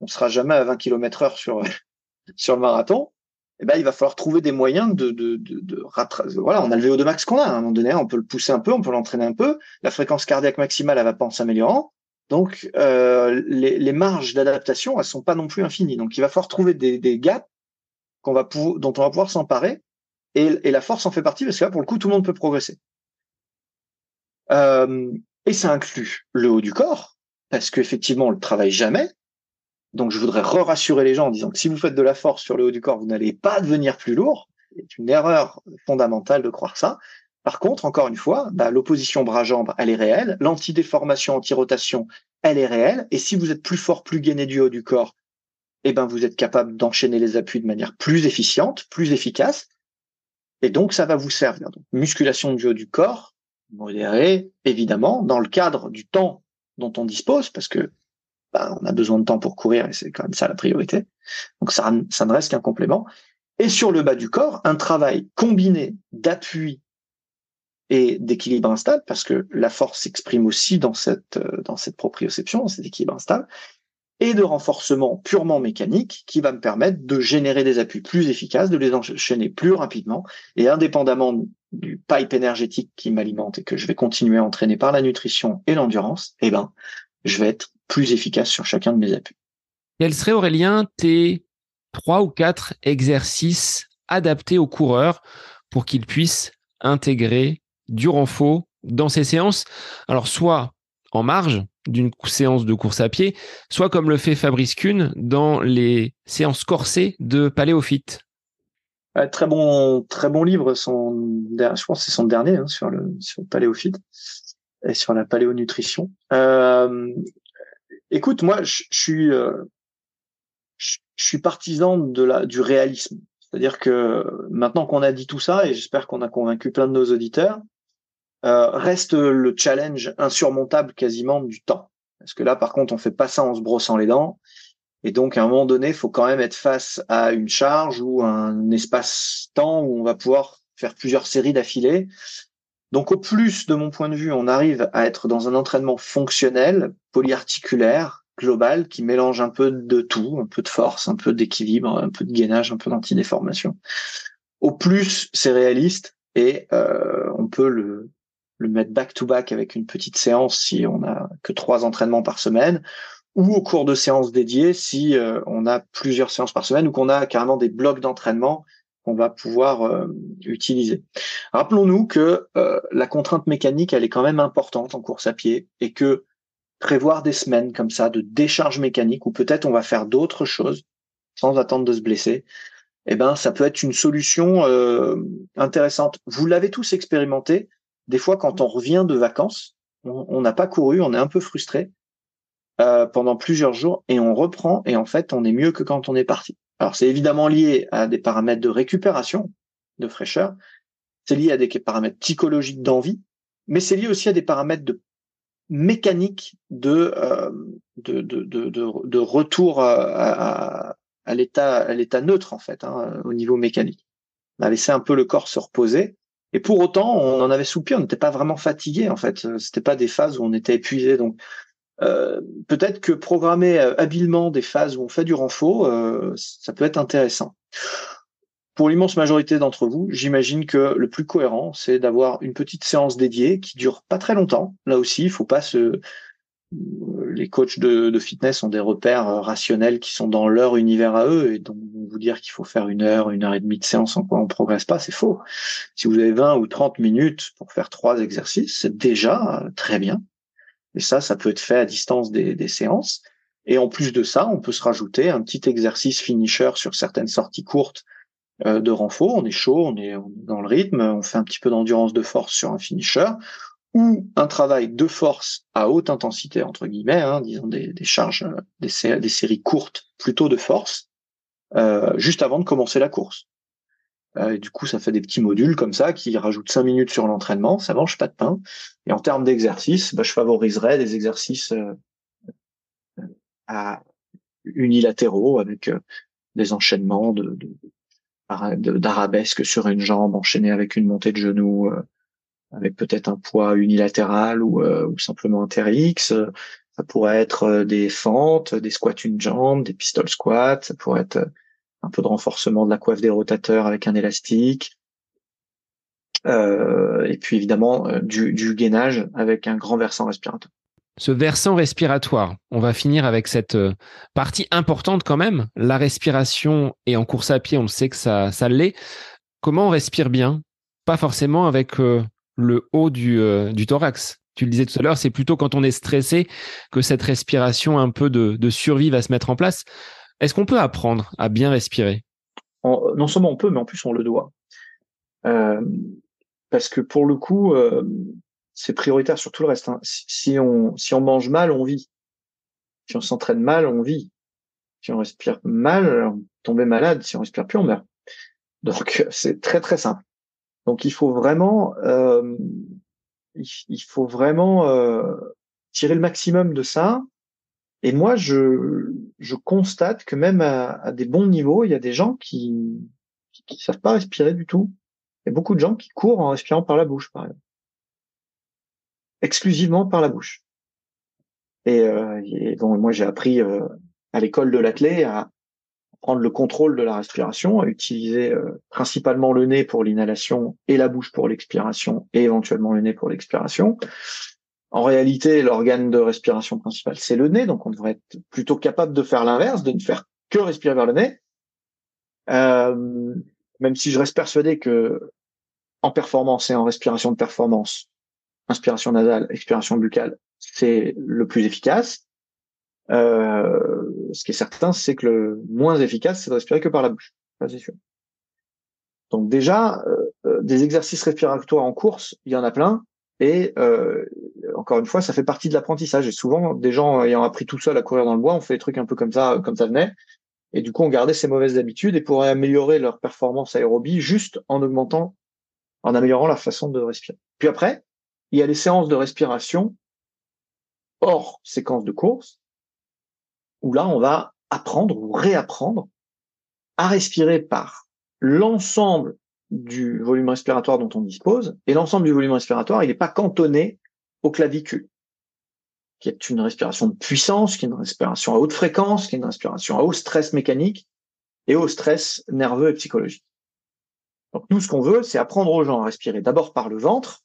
on sera jamais à 20 km heure sur sur le marathon, eh ben, il va falloir trouver des moyens de, de, de, de Voilà, on a le VO2 max qu'on a. À un moment donné, on peut le pousser un peu, on peut l'entraîner un peu. La fréquence cardiaque maximale, elle va pas en s'améliorant. Donc, euh, les, marges d'adaptation, elles sont pas non plus infinies. Donc, il va falloir trouver des, des gaps qu'on va dont on va pouvoir s'emparer. Et, et, la force en fait partie parce que là, pour le coup, tout le monde peut progresser. Euh, et ça inclut le haut du corps parce qu'effectivement, on le travaille jamais. Donc, je voudrais rassurer les gens en disant que si vous faites de la force sur le haut du corps, vous n'allez pas devenir plus lourd. C'est une erreur fondamentale de croire ça. Par contre, encore une fois, bah, l'opposition bras-jambes, elle est réelle. L'antidéformation, anti-rotation, elle est réelle. Et si vous êtes plus fort, plus gainé du haut du corps, eh ben, vous êtes capable d'enchaîner les appuis de manière plus efficiente, plus efficace. Et donc, ça va vous servir. Musculation du haut du corps, modérée, évidemment, dans le cadre du temps dont on dispose, parce que bah, on a besoin de temps pour courir et c'est quand même ça la priorité. Donc ça, ça ne reste qu'un complément. Et sur le bas du corps, un travail combiné d'appui et d'équilibre instable, parce que la force s'exprime aussi dans cette, euh, dans cette proprioception, dans cet équilibre instable, et de renforcement purement mécanique qui va me permettre de générer des appuis plus efficaces, de les enchaîner plus rapidement, et indépendamment du pipe énergétique qui m'alimente et que je vais continuer à entraîner par la nutrition et l'endurance, eh ben, je vais être plus efficace sur chacun de mes appuis. Quels seraient, Aurélien, tes trois ou quatre exercices adaptés aux coureurs pour qu'ils puissent intégrer du renfort dans ces séances? Alors, soit en marge d'une séance de course à pied, soit comme le fait Fabrice Kuhn dans les séances corsées de Paléophyte. très bon, très bon livre. Son, je pense c'est son dernier hein, sur le sur Paléophyte et sur la paléonutrition. Euh, écoute, moi, je, suis, euh, je, suis partisan de la du réalisme. C'est-à-dire que maintenant qu'on a dit tout ça, et j'espère qu'on a convaincu plein de nos auditeurs, euh, reste le challenge insurmontable quasiment du temps. Parce que là, par contre, on fait pas ça en se brossant les dents. Et donc, à un moment donné, faut quand même être face à une charge ou un espace-temps où on va pouvoir faire plusieurs séries d'affilée. Donc, au plus, de mon point de vue, on arrive à être dans un entraînement fonctionnel, polyarticulaire, global, qui mélange un peu de tout, un peu de force, un peu d'équilibre, un peu de gainage, un peu d'antidéformation. Au plus, c'est réaliste et euh, on peut le, le mettre back-to-back avec une petite séance si on a que trois entraînements par semaine, ou au cours de séances dédiées si euh, on a plusieurs séances par semaine ou qu'on a carrément des blocs d'entraînement qu'on va pouvoir euh, utiliser. Rappelons-nous que euh, la contrainte mécanique, elle est quand même importante en course à pied et que prévoir des semaines comme ça de décharge mécanique ou peut-être on va faire d'autres choses sans attendre de se blesser, eh ben ça peut être une solution intéressante. Vous l'avez tous expérimenté des fois, quand on revient de vacances, on n'a pas couru, on est un peu frustré euh, pendant plusieurs jours et on reprend et en fait, on est mieux que quand on est parti. Alors, c'est évidemment lié à des paramètres de récupération, de fraîcheur, c'est lié à des paramètres psychologiques d'envie, mais c'est lié aussi à des paramètres de mécanique de euh, de, de, de, retour à, à, l'état à l'état neutre en fait hein, au niveau mécanique. On a laissé un peu le corps se reposer et pour autant, on en avait soupir, on n'était pas vraiment fatigué en fait. C'était pas des phases où on était épuisé. Donc euh, peut-être que programmer euh, habilement des phases où on fait du renfort, euh, ça peut être intéressant. Pour l'immense majorité d'entre vous, j'imagine que le plus cohérent, c'est d'avoir une petite séance dédiée qui dure pas très longtemps. Là aussi, il faut pas se les coachs de, fitness ont des repères euh, rationnels qui sont dans leur univers à eux et donc vous dire qu'il faut faire une heure, une heure et demie de séance en quoi on progresse pas, c'est faux. Si vous avez 20 ou 30 minutes pour faire trois exercices, c'est déjà euh, très bien. Et ça, ça peut être fait à distance des, séances. Et en plus de ça, on peut se rajouter un petit exercice finisher sur certaines sorties courtes euh, de renfort. On est chaud, on est dans le rythme, on fait un petit peu d'endurance de force sur un finisher ou un travail de force à haute intensité, entre guillemets, hein, disons des, charges, euh, des, séries courtes plutôt de force, euh, juste avant de commencer la course. Euh, du coup, ça fait des petits modules comme ça qui rajoutent cinq minutes sur l'entraînement, ça mange pas de pain. Et en termes d'exercices, bah, je favoriserais des exercices à unilatéraux avec des enchaînements de, d'arabesque sur une jambe enchaînée avec une montée de genoux avec peut-être un poids unilatéral ou, euh, simplement un TRX. Ça pourrait être euh, des fentes, des squats une jambe, des pistol squats. Ça pourrait être euh, un peu de renforcement de la coiffe des rotateurs avec un élastique. Et puis évidemment du, du gainage avec un grand versant respiratoire. Ce versant respiratoire, on va finir avec cette partie importante quand même, la respiration et en course à pied, on sait que ça, ça l'est. Comment on respire bien? Pas forcément avec le haut euh, du, thorax. Tu le disais tout à l'heure, c'est plutôt quand on est stressé que cette respiration un peu de, survie va se mettre en place. Est-ce qu'on peut apprendre à bien respirer? Non seulement on peut, mais en plus on le doit. Euh, parce que pour le coup, euh, c'est prioritaire sur tout le reste. Hein. Si, on, si on mange mal, on vit. Si on s'entraîne mal, on vit. Si on respire mal, on tombe malade. Si on respire plus, on meurt. Donc c'est très très simple. Donc il faut vraiment, euh, il, faut vraiment euh, tirer le maximum de ça. Et moi, je, je constate que même à, des bons niveaux, il y a des gens qui qui, savent pas respirer du tout. Il y a beaucoup de gens qui courent en respirant par la bouche, par exemple, exclusivement par la bouche. Et, euh, donc moi, j'ai appris euh, à l'école de l'athlète à, prendre le contrôle de la respiration, à utiliser euh, principalement le nez pour l'inhalation et la bouche pour l'expiration et éventuellement le nez pour l'expiration. En réalité, l'organe de respiration principal, c'est le nez, donc on devrait être plutôt capable de faire l'inverse, de ne faire que respirer vers le nez. Euh, même si je reste persuadé que en performance et en respiration de performance, inspiration nasale, expiration buccale, c'est le plus efficace. Euh, ce qui est certain, c'est que le moins efficace, c'est de respirer que par la bouche. Ça, c'est sûr. Donc déjà, euh, euh, des exercices respiratoires en course, il y en a plein. Et euh, encore une fois, ça fait partie de l'apprentissage. Et souvent, des gens ayant appris tout seul à courir dans le bois, on fait des trucs un peu comme ça, comme ça venait. et du coup on gardait ces mauvaises habitudes et pourrait améliorer leur performance aérobie juste en augmentant, en améliorant la façon de respirer. Puis après, il y a les séances de respiration hors séquence de course, où là on va apprendre ou réapprendre à respirer par l'ensemble du volume respiratoire dont on dispose, et l'ensemble du volume respiratoire, il n'est pas cantonné au clavicule, qui est une respiration de puissance, qui est une respiration à haute fréquence, qui est une respiration à haut stress mécanique et haut stress nerveux et psychologique. Donc nous, ce qu'on veut, c'est apprendre aux gens à respirer d'abord par le ventre,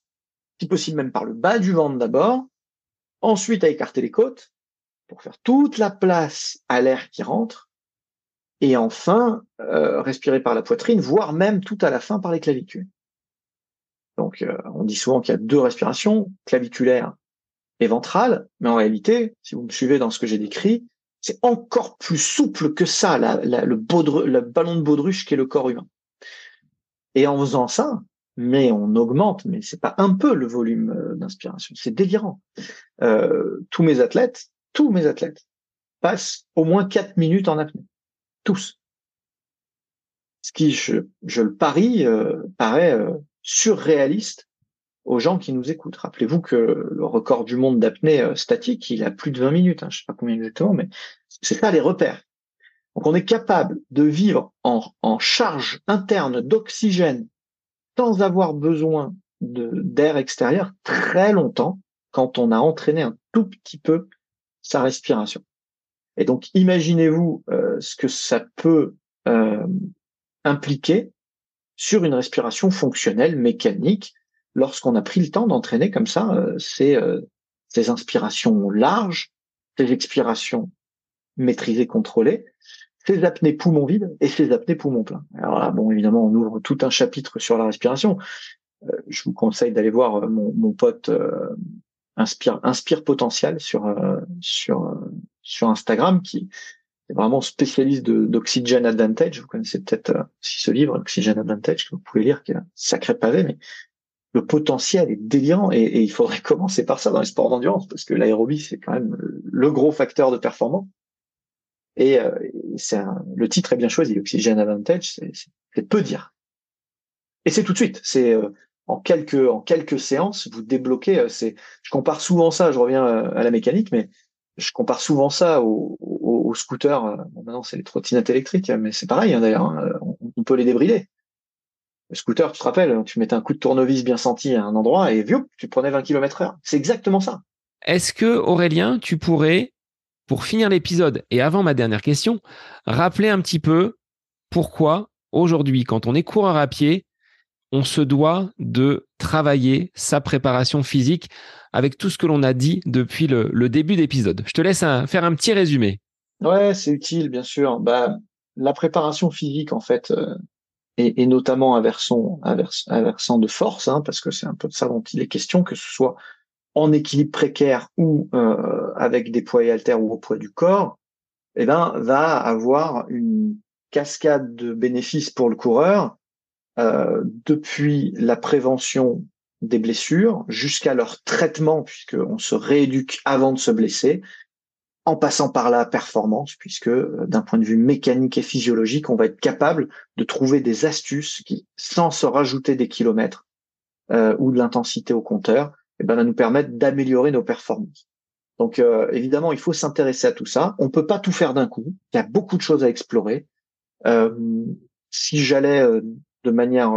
si possible même par le bas du ventre d'abord, ensuite à écarter les côtes pour faire toute la place à l'air qui rentre, et enfin euh, respirer par la poitrine, voire même tout à la fin par les clavicules. Donc euh, on dit souvent qu'il y a deux respirations, claviculaire et ventrale, mais en réalité, si vous me suivez dans ce que j'ai décrit, c'est encore plus souple que ça, le, ballon de baudruche qui est le corps humain. Et en faisant ça, mais on augmente, mais c'est pas un peu le volume euh, d'inspiration, c'est délirant. tous mes athlètes, tous mes athlètes passent au moins quatre minutes en apnée tous. Ce qui, je, je le parie, euh, paraît euh, surréaliste aux gens qui nous écoutent. Rappelez-vous que le record du monde d'apnée euh, statique, il a plus de 20 minutes, hein, je sais pas combien exactement, mais c'est ça les repères. Donc on est capable de vivre en, en charge interne d'oxygène sans avoir besoin d'air extérieur très longtemps quand on a entraîné un tout petit peu sa respiration. Et donc, imaginez-vous euh, ce que ça peut euh, impliquer sur une respiration fonctionnelle, mécanique, lorsqu'on a pris le temps d'entraîner comme ça euh, ces, ces inspirations larges, ces expirations maîtrisées, contrôlées, ces apnées poumons vides et ces apnées poumons pleins. Alors là, bon, évidemment, on ouvre tout un chapitre sur la respiration. je vous conseille d'aller voir mon pote Inspire, Inspire Potentiel sur sur sur Instagram qui est vraiment spécialiste d'Oxygen Advantage. Vous connaissez peut-être euh, si ce livre, Oxygen Advantage, que vous pouvez lire, qui est un sacré pavé, mais le potentiel est délirant et, il faudrait commencer par ça dans les sports d'endurance parce que l'aérobie c'est quand même le gros facteur de performance. Et euh, c'est le titre est bien choisi, Oxygen Advantage, c'est peu dire. Et c'est tout de suite, c'est euh, en quelques en quelques séances vous débloquez. Euh, c'est, je compare souvent ça, je reviens à la mécanique, mais je compare souvent ça aux au, scooters. Euh, bon, maintenant, c'est les trottinettes électriques, mais c'est pareil, hein, d'ailleurs. Hein, on, peut les débrider. Le scooter, tu te rappelles, tu mettais un coup de tournevis bien senti à un endroit et viou, tu prenais 20 km heure. C'est exactement ça. Est-ce que, Aurélien, tu pourrais, pour finir l'épisode et avant ma dernière question, rappeler un petit peu pourquoi aujourd'hui, quand on est coureur à pied, on se doit de travailler sa préparation physique avec tout ce que l'on a dit depuis le, début d'épisode. Je te laisse faire un petit résumé. Ouais, c'est utile, bien sûr. Bah, la préparation physique, en fait, euh, et, notamment un versant, de force, hein, parce que c'est un peu de ça dont il est question, que ce soit en équilibre précaire ou euh, avec des poids et haltères ou au poids du corps, eh ben, va avoir une cascade de bénéfices pour le coureur, depuis la prévention des blessures jusqu'à leur traitement, puisqu'on se rééduque avant de se blesser, en passant par la performance, puisque euh, d'un point de vue mécanique et physiologique, on va être capable de trouver des astuces qui, sans se rajouter des kilomètres euh, ou de l'intensité au compteur, eh ben, va nous permettre d'améliorer nos performances. Donc euh, évidemment, il faut s'intéresser à tout ça. On peut pas tout faire d'un coup. Il y a beaucoup de choses à explorer. Euh, si j'allais euh, de manière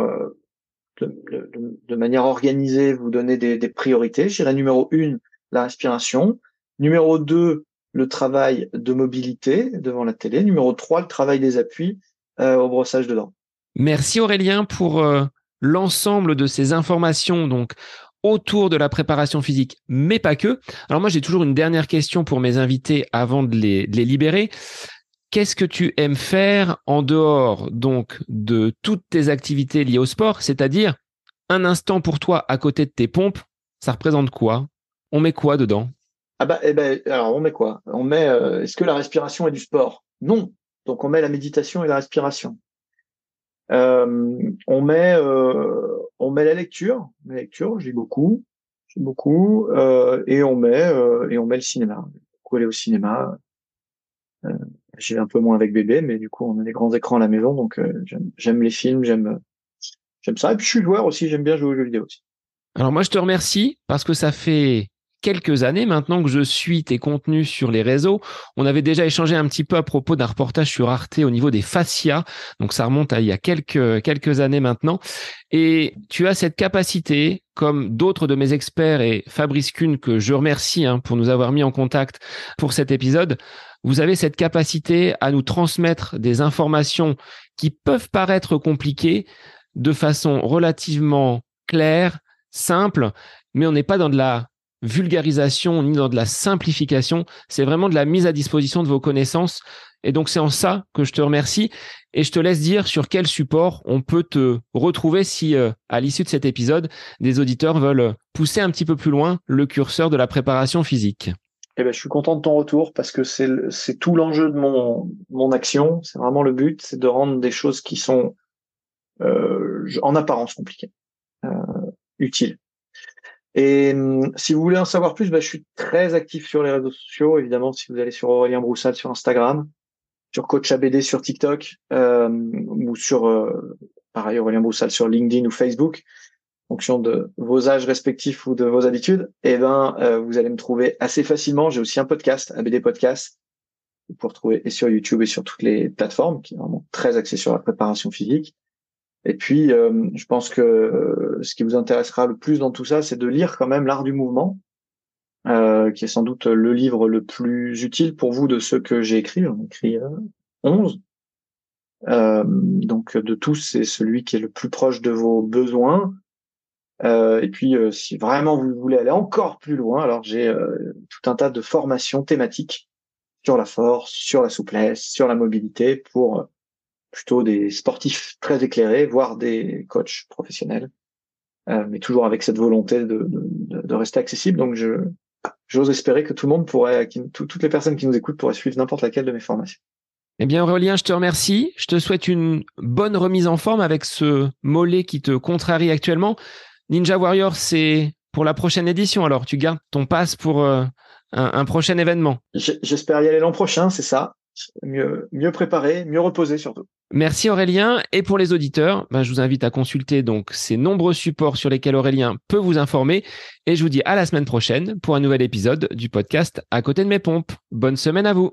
de, manière organisée, vous donnez des, priorités. J'irai numéro une, la respiration. Numéro deux, le travail de mobilité devant la télé. Numéro trois, le travail des appuis euh, au brossage de dents. Merci Aurélien pour euh, l'ensemble de ces informations autour de la préparation physique, mais pas que. Alors moi, j'ai toujours une dernière question pour mes invités avant de les libérer. Qu'est-ce que tu aimes faire en dehors donc de toutes tes activités liées au sport, c'est-à-dire un instant pour toi à côté de tes pompes, ça représente quoi? On met quoi dedans? Ah bah eh ben alors on met quoi? On met euh, est-ce que la respiration est du sport? Non. Donc on met la méditation et la respiration. Euh, on met euh, on met la lecture, la lecture, j'ai beaucoup, j'ai beaucoup, et on met et on met le cinéma. Beaucoup aller au cinéma, j'ai un peu moins avec bébé, mais du coup, on a des grands écrans à la maison, donc j'aime les films, j'aime j'aime ça. Et puis je suis joueur aussi, j'aime bien jouer aux jeux vidéo aussi. Alors moi, je te remercie parce que ça fait quelques années maintenant que je suis tes contenus sur les réseaux. On avait déjà échangé un petit peu à propos d'un reportage sur Arte au niveau des fascias. Donc ça remonte à il y a quelques, quelques années maintenant. Et tu as cette capacité, comme d'autres de mes experts et Fabrice Kuhn, que je remercie hein, pour nous avoir mis en contact pour cet épisode, vous avez cette capacité à nous transmettre des informations qui peuvent paraître compliquées de façon relativement claire, simple, mais on n'est pas dans de la vulgarisation ni dans de la simplification, c'est vraiment de la mise à disposition de vos connaissances. Et donc c'est en ça que je te remercie et je te laisse dire sur quel support on peut te retrouver si euh, à l'issue de cet épisode, des auditeurs veulent pousser un petit peu plus loin le curseur de la préparation physique. Eh ben, je suis content de ton retour parce que c'est c'est tout l'enjeu de mon mon action. C'est vraiment le but, c'est de rendre des choses qui sont euh, en apparence compliquées euh, utiles. Et hum, si vous voulez en savoir plus, bah, je suis très actif sur les réseaux sociaux. Évidemment, si vous allez sur Aurélien Broussal sur Instagram, sur Coach ABD sur TikTok, euh, ou sur, euh, pareil, Aurélien Broussal sur LinkedIn ou Facebook, fonction de vos âges respectifs ou de vos habitudes, eh ben, euh, vous allez me trouver assez facilement. J'ai aussi un podcast, ABD Podcast, vous pouvez retrouver et sur YouTube et sur toutes les plateformes, qui est vraiment très axé sur la préparation physique. Et puis, euh, je pense que euh, ce qui vous intéressera le plus dans tout ça, c'est de lire quand même l'art du mouvement, euh, qui est sans doute le livre le plus utile pour vous de ceux que j'ai écrits. J'en ai écrit 11. donc de tous, c'est celui qui est le plus proche de vos besoins. Et puis, si vraiment vous voulez aller encore plus loin, alors j'ai tout un tas de formations thématiques sur la force, sur la souplesse, sur la mobilité pour plutôt des sportifs très éclairés, voire des coachs professionnels, euh, mais toujours avec cette volonté de, de, de, rester accessible. Donc, je j'ose espérer que tout le monde pourrait, toutes les personnes qui nous écoutent pourraient suivre n'importe laquelle de mes formations. Eh bien, Aurélien, je te remercie. Je te souhaite une bonne remise en forme avec ce mollet qui te contrarie actuellement. Ninja Warrior, c'est pour la prochaine édition. Alors, tu gardes ton passe pour euh, un, un, prochain événement. J'espère y aller l'an prochain, c'est ça. Mieux, mieux préparé, mieux reposé surtout. Merci Aurélien. Et pour les auditeurs, ben, je vous invite à consulter donc ces nombreux supports sur lesquels Aurélien peut vous informer. Et je vous dis à la semaine prochaine pour un nouvel épisode du podcast À côté de mes pompes. Bonne semaine à vous.